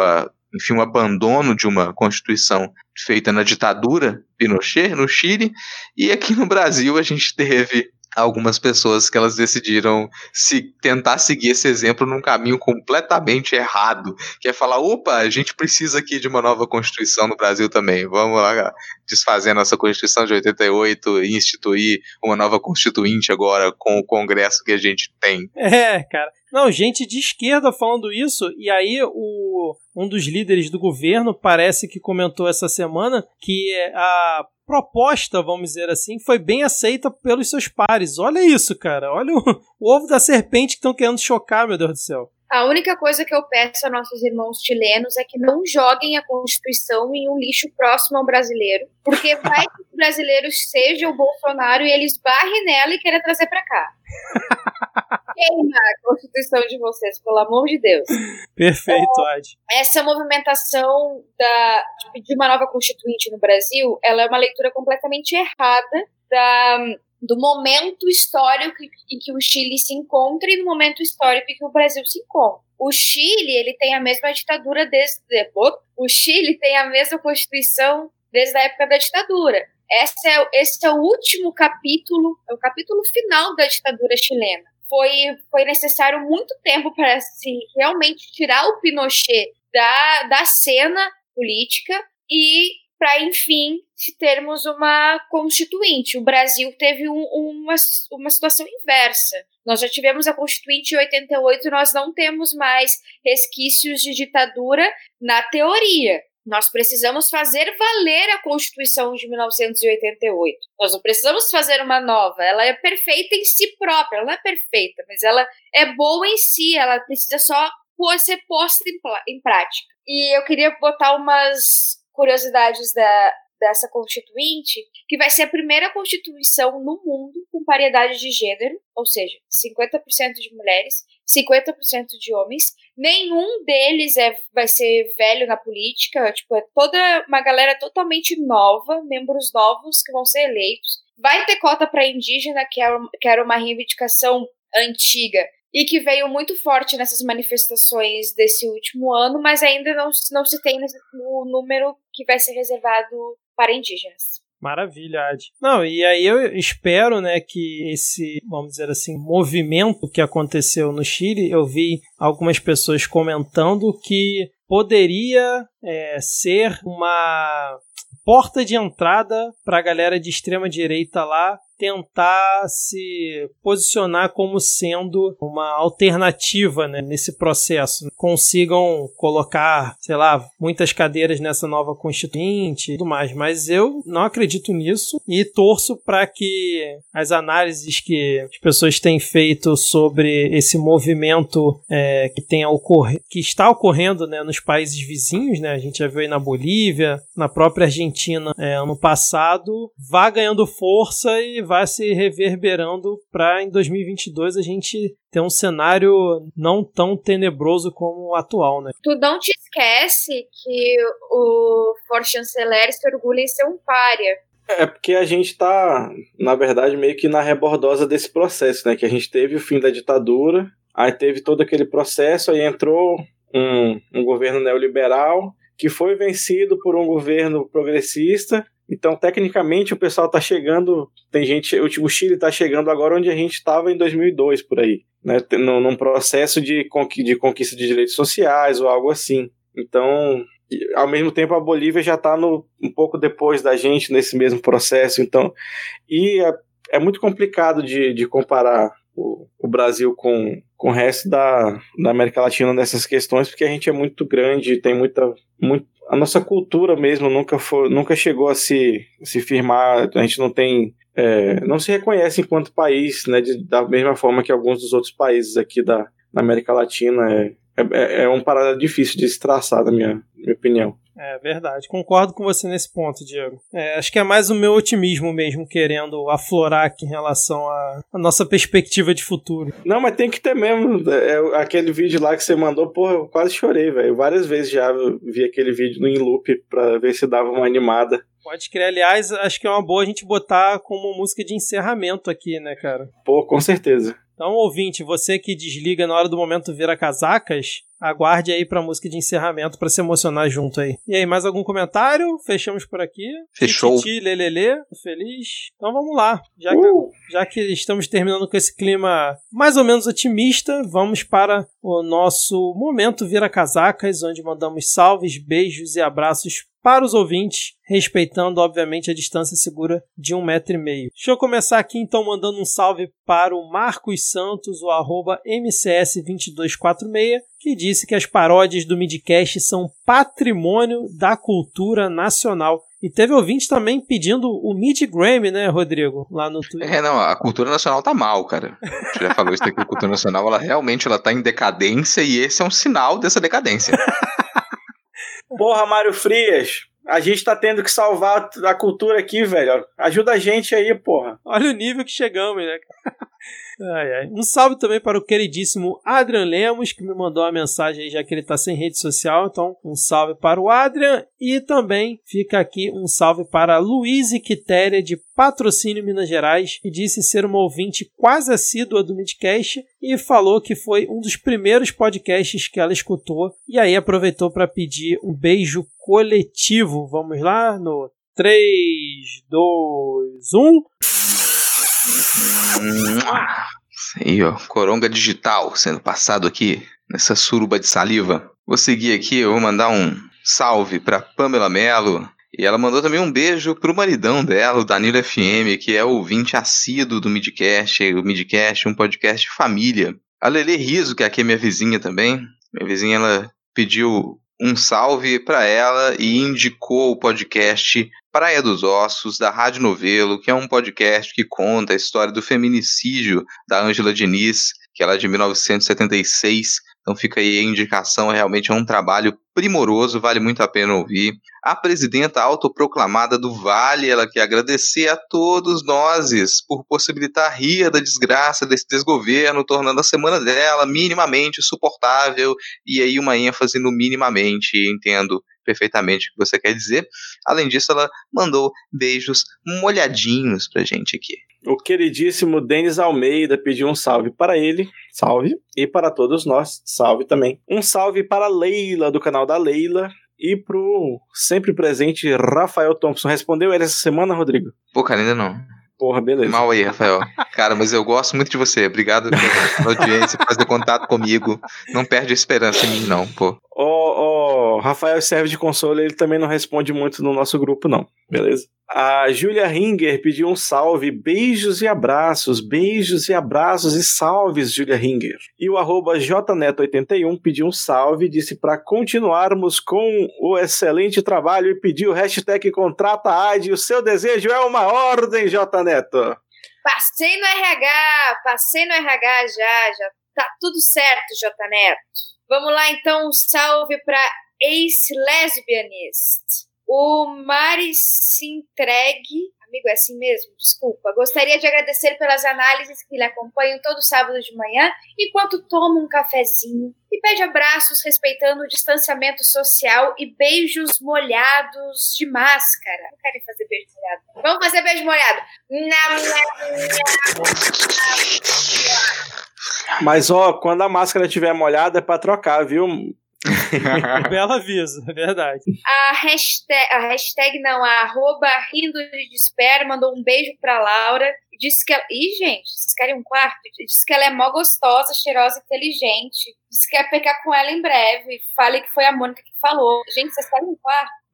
enfim, o abandono de uma constituição feita na ditadura Pinochet no Chile, e aqui no Brasil a gente teve algumas pessoas que elas decidiram se tentar seguir esse exemplo num caminho completamente errado, que é falar, opa, a gente precisa aqui de uma nova constituição no Brasil também. Vamos lá desfazer nossa constituição de 88 e instituir uma nova constituinte agora com o Congresso que a gente tem. É, cara. Não, gente de esquerda falando isso, e aí o, um dos líderes do governo parece que comentou essa semana que a proposta, vamos dizer assim, foi bem aceita pelos seus pares. Olha isso, cara. Olha o, o ovo da serpente que estão querendo chocar, meu Deus do céu. A única coisa que eu peço a nossos irmãos chilenos é que não joguem a Constituição em um lixo próximo ao brasileiro, porque vai que os brasileiros sejam o Bolsonaro e eles barrem nela e queiram trazer para cá. Queima a Constituição de vocês, pelo amor de Deus. Perfeito, então, Ad. Essa movimentação da, de uma nova Constituinte no Brasil, ela é uma leitura completamente errada da do momento histórico em que o Chile se encontra e do momento histórico em que o Brasil se encontra. O Chile, ele tem a mesma ditadura desde o Chile tem a mesma constituição desde a época da ditadura. Esse é, esse é o último capítulo, é o capítulo final da ditadura chilena. Foi, foi necessário muito tempo para se realmente tirar o Pinochet da, da cena política e para, enfim, termos uma constituinte. O Brasil teve um, uma, uma situação inversa. Nós já tivemos a Constituinte em 88 e nós não temos mais resquícios de ditadura na teoria. Nós precisamos fazer valer a Constituição de 1988. Nós não precisamos fazer uma nova. Ela é perfeita em si própria. Ela não é perfeita, mas ela é boa em si. Ela precisa só ser posta em, em prática. E eu queria botar umas curiosidades da, dessa constituinte, que vai ser a primeira constituição no mundo com paridade de gênero, ou seja, 50% de mulheres, 50% de homens. Nenhum deles é, vai ser velho na política, tipo, é toda uma galera totalmente nova, membros novos que vão ser eleitos. Vai ter cota para indígena, que era, que era uma reivindicação antiga e que veio muito forte nessas manifestações desse último ano, mas ainda não, não se tem o número que vai ser reservado para indígenas. Maravilha, Ad. Não, e aí eu espero, né, que esse, vamos dizer assim, movimento que aconteceu no Chile, eu vi algumas pessoas comentando que poderia é, ser uma porta de entrada para a galera de extrema direita lá tentar se posicionar como sendo uma alternativa né, nesse processo. Consigam colocar, sei lá, muitas cadeiras nessa nova constituinte e tudo mais. Mas eu não acredito nisso e torço para que as análises que as pessoas têm feito sobre esse movimento é, que, tenha que está ocorrendo né, nos países vizinhos, né, a gente já viu aí na Bolívia, na própria Argentina é, ano passado, vá ganhando força e vai se reverberando para em 2022 a gente ter um cenário não tão tenebroso como o atual, né? Tu não te esquece que o For Chanceler se orgulha em ser um párea. É porque a gente está, na verdade, meio que na rebordosa desse processo, né? Que a gente teve o fim da ditadura, aí teve todo aquele processo, aí entrou um, um governo neoliberal que foi vencido por um governo progressista então, tecnicamente, o pessoal está chegando. Tem gente. O Chile está chegando agora onde a gente estava em 2002, por aí. Né, num processo de, de conquista de direitos sociais ou algo assim. Então, ao mesmo tempo, a Bolívia já está um pouco depois da gente nesse mesmo processo. Então, e é, é muito complicado de, de comparar o, o, Brasil com, com o resto da, da América Latina nessas questões, porque a gente é muito grande, tem muita, muito, a nossa cultura mesmo nunca, foi, nunca chegou a se, se firmar, a gente não tem. É, não se reconhece enquanto país, né, de, da mesma forma que alguns dos outros países aqui da, da América Latina. É, é, é um parada difícil de se traçar, na minha, minha opinião. É verdade, concordo com você nesse ponto, Diego. É, acho que é mais o meu otimismo mesmo querendo aflorar aqui em relação à, nossa perspectiva de futuro. Não, mas tem que ter mesmo. É, aquele vídeo lá que você mandou, porra, eu quase chorei, velho. Várias vezes já vi aquele vídeo no in loop pra ver se dava uma animada. Pode crer. Aliás, acho que é uma boa a gente botar como música de encerramento aqui, né, cara? Pô, com certeza. Então, ouvinte, você que desliga na hora do momento vira casacas, aguarde aí pra música de encerramento para se emocionar junto aí. E aí, mais algum comentário? Fechamos por aqui. Fechou. Titi, lelele, feliz. Então vamos lá. Já que, uh! já que estamos terminando com esse clima mais ou menos otimista, vamos para o nosso momento vira casacas, onde mandamos salves, beijos e abraços para os ouvintes, respeitando, obviamente, a distância segura de um metro e meio. Deixa eu começar aqui, então, mandando um salve para o Marcos Santos, o arroba MCS2246, que disse que as paródias do Midcast são patrimônio da cultura nacional. E teve ouvinte também pedindo o Mid Grammy, né, Rodrigo? Lá no Twitter. É, não, a cultura nacional tá mal, cara. A gente já falou isso aqui, a cultura nacional, ela realmente ela tá em decadência e esse é um sinal dessa decadência. (laughs) Porra, Mário Frias, a gente tá tendo que salvar a cultura aqui, velho. Ajuda a gente aí, porra. Olha o nível que chegamos, né? Ai, ai. Um salve também para o queridíssimo Adrian Lemos, que me mandou uma mensagem aí, já que ele está sem rede social. Então, um salve para o Adrian. E também fica aqui um salve para Luiz Quitéria, de Patrocínio Minas Gerais, que disse ser uma ouvinte quase assídua do Midcast e falou que foi um dos primeiros podcasts que ela escutou. E aí aproveitou para pedir um beijo coletivo. Vamos lá no 3, 2, 1. Isso aí, ó. Coronga digital sendo passado aqui nessa suruba de saliva. Vou seguir aqui, eu vou mandar um salve pra Pamela Mello. E ela mandou também um beijo pro maridão dela, o Danilo FM, que é ouvinte assíduo do Midcast, o Midcast, um podcast família. A Lele Riso, que aqui é minha vizinha também. Minha vizinha, ela pediu um salve para ela e indicou o podcast Praia dos Ossos, da Rádio Novelo, que é um podcast que conta a história do feminicídio da Ângela Diniz, que ela é de 1976, Então fica aí a indicação, realmente é um trabalho primoroso, vale muito a pena ouvir. A presidenta autoproclamada do Vale, ela quer agradecer a todos nós por possibilitar a ria da desgraça desse desgoverno, tornando a semana dela minimamente suportável, e aí uma ênfase no minimamente, entendo perfeitamente o que você quer dizer. Além disso, ela mandou beijos molhadinhos pra gente aqui. O queridíssimo Denis Almeida pediu um salve para ele, salve, e para todos nós, salve também. Um salve para Leila, do canal da Leila, e pro sempre presente Rafael Thompson. Respondeu ele essa semana, Rodrigo? Pô, cara, ainda não. Porra, beleza. Mal aí, Rafael. Cara, mas eu gosto muito de você. Obrigado pela audiência, por fazer contato comigo. Não perde a esperança em mim, não, pô. Ô, oh, Rafael serve de console, ele também não responde muito no nosso grupo, não. Beleza? A Julia Ringer pediu um salve, beijos e abraços, beijos e abraços e salves, Julia Ringer. E o arroba jneto81 pediu um salve, disse para continuarmos com o excelente trabalho e pediu hashtag contrata AID. O seu desejo é uma ordem, Jneto. Passei no RH, passei no RH já, já tá tudo certo, Jneto. Vamos lá então, um salve para Ace Lesbianist. O Mari se entregue. Amigo, é assim mesmo? Desculpa. Gostaria de agradecer pelas análises que lhe acompanham todo sábado de manhã, enquanto toma um cafezinho e pede abraços respeitando o distanciamento social e beijos molhados de máscara. Não querem fazer beijo molhado? Vamos fazer beijo molhado. Mas ó, quando a máscara estiver molhada é para trocar, viu? (laughs) Belo aviso, é verdade. A hashtag, a hashtag não, a arroba rindo de desespero mandou um beijo pra Laura. Disse que ela. Ih, gente, vocês querem um quarto? Disse que ela é mó gostosa, cheirosa, inteligente. Disse que ia pegar com ela em breve. Falei que foi a Mônica que falou. Gente, vocês querem um quarto?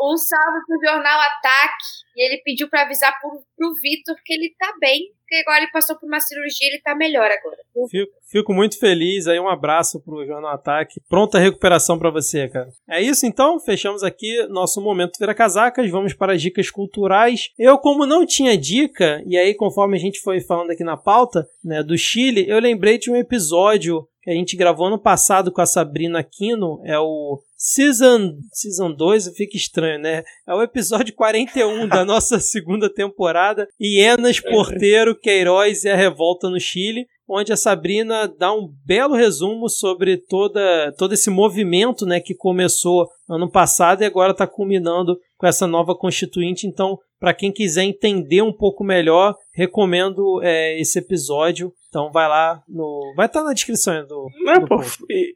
um salve pro jornal Ataque. E ele pediu para avisar pro, pro Vitor que ele tá bem, porque agora ele passou por uma cirurgia e ele tá melhor agora. Fico, fico, muito feliz. Aí um abraço pro Jornal Ataque. Pronta recuperação para você, cara. É isso então, fechamos aqui nosso momento Vira Casacas. Vamos para as dicas culturais. Eu, como não tinha dica, e aí conforme a gente foi falando aqui na pauta, né, do Chile, eu lembrei de um episódio que a gente gravou ano passado com a Sabrina Aquino, é o Season, season 2, fica estranho, né? É o episódio 41 da (laughs) nossa segunda temporada, Hienas, Porteiro, Queiroz e a Revolta no Chile, onde a Sabrina dá um belo resumo sobre toda, todo esse movimento né, que começou ano passado e agora está culminando com essa nova constituinte. Então, para quem quiser entender um pouco melhor, recomendo é, esse episódio. Então vai lá no. Vai estar tá na descrição do. Não, do pô,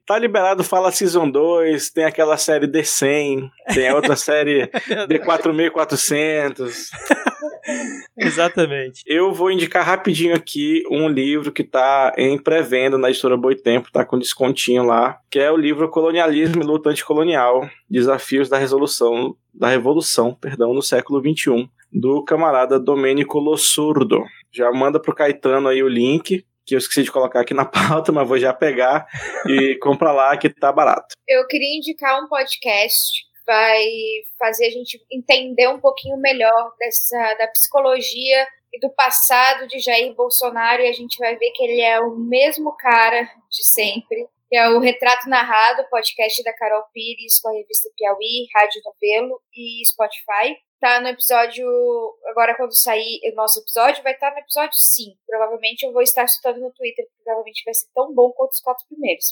tá liberado, fala Season 2, tem aquela série D100, tem a outra (laughs) série D4400. (laughs) Exatamente. Eu vou indicar rapidinho aqui um livro que tá em pré-venda na editora Boitempo, tá com descontinho lá, que é o livro Colonialismo e Luta Anticolonial: Desafios da Resolução da Revolução, perdão, no século XXI, do camarada Domênico Lossurdo. Já manda pro Caetano aí o link, que eu esqueci de colocar aqui na (laughs) pauta, mas vou já pegar e compra lá que tá barato. Eu queria indicar um podcast vai fazer a gente entender um pouquinho melhor dessa da psicologia e do passado de Jair Bolsonaro e a gente vai ver que ele é o mesmo cara de sempre que é o Retrato Narrado, podcast da Carol Pires com a revista Piauí, Rádio Novelo e Spotify. Tá no episódio. Agora, quando sair o nosso episódio, vai estar no episódio 5. Provavelmente eu vou estar citando no Twitter, provavelmente vai ser tão bom quanto os quatro primeiros.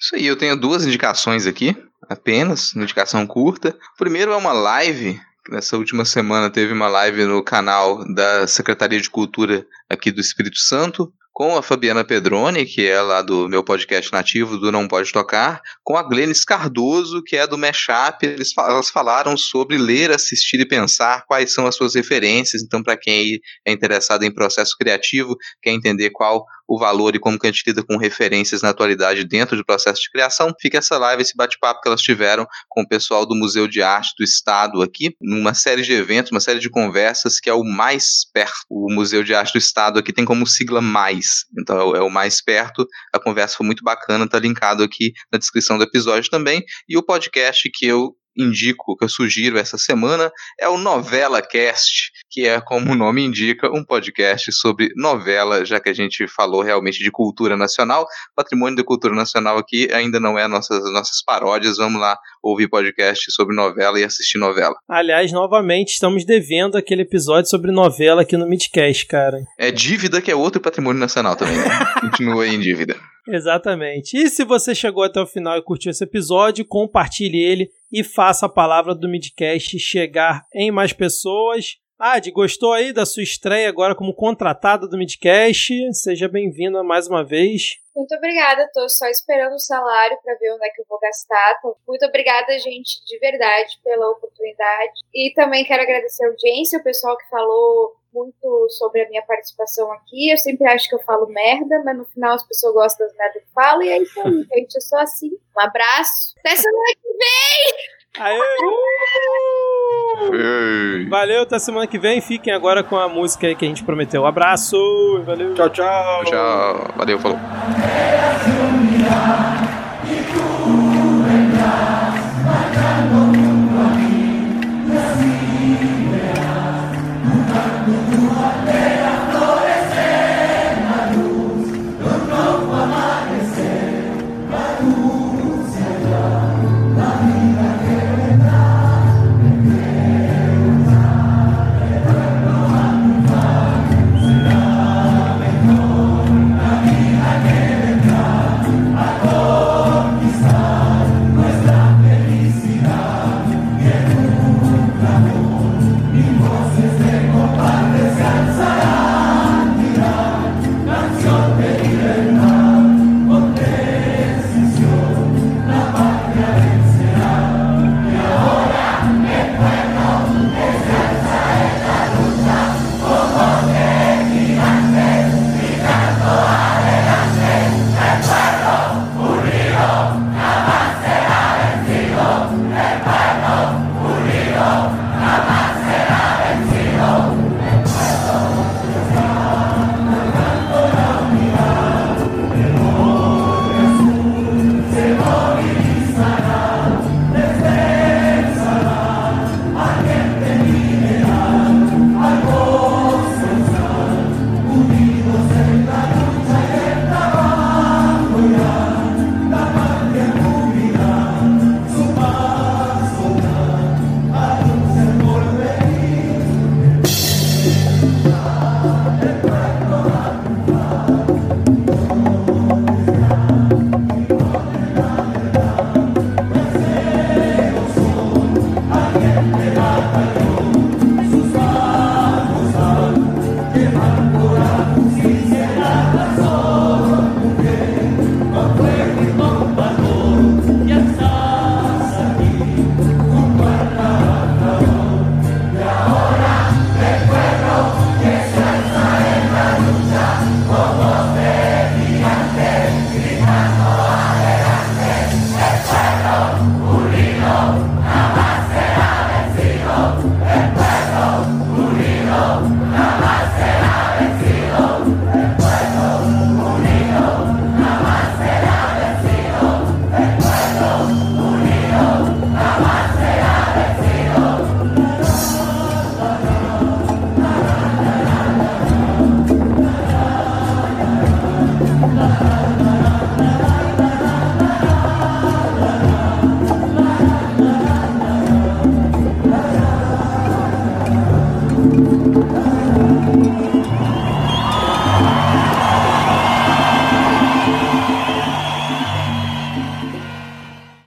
Isso aí, eu tenho duas indicações aqui, apenas, uma indicação curta. Primeiro é uma live nessa última semana teve uma live no canal da Secretaria de Cultura aqui do Espírito Santo, com a Fabiana Pedroni, que é lá do meu podcast nativo do Não Pode Tocar, com a Glennis Cardoso, que é do Mashup. Eles, elas falaram sobre ler, assistir e pensar, quais são as suas referências. Então, para quem é interessado em processo criativo, quer entender qual o valor e como que a gente lida com referências na atualidade dentro do processo de criação, fica essa live, esse bate-papo que elas tiveram com o pessoal do Museu de Arte do Estado aqui, numa série de eventos, uma série de conversas que é o mais perto. O Museu de Arte do Estado aqui tem como sigla mais, então é o mais perto. A conversa foi muito bacana, tá linkado aqui na descrição do episódio também. E o podcast que eu indico, que eu sugiro essa semana, é o Novela Cast, que é, como o nome indica, um podcast sobre novela, já que a gente falou realmente de cultura nacional. Patrimônio da cultura nacional aqui ainda não é nossas, nossas paródias. Vamos lá ouvir podcast sobre novela e assistir novela. Aliás, novamente, estamos devendo aquele episódio sobre novela aqui no Midcast, cara. É dívida que é outro patrimônio nacional também, né? (laughs) Continua aí em dívida. Exatamente. E se você chegou até o final e curtiu esse episódio, compartilhe ele e faça a palavra do Midcast chegar em mais pessoas. Ad, gostou aí da sua estreia agora como contratada do Midcast? Seja bem-vinda mais uma vez. Muito obrigada, tô só esperando o salário para ver onde é que eu vou gastar. Muito obrigada, gente, de verdade, pela oportunidade. E também quero agradecer a audiência, o pessoal que falou muito sobre a minha participação aqui. Eu sempre acho que eu falo merda, mas no final as pessoas gostam das merdas que eu falo. E é isso aí, (laughs) gente. Eu sou assim. Um abraço. Até semana que vem! Aê! Valeu, até semana que vem. Fiquem agora com a música que a gente prometeu. Um abraço, valeu. Tchau, tchau. Tchau, valeu, falou.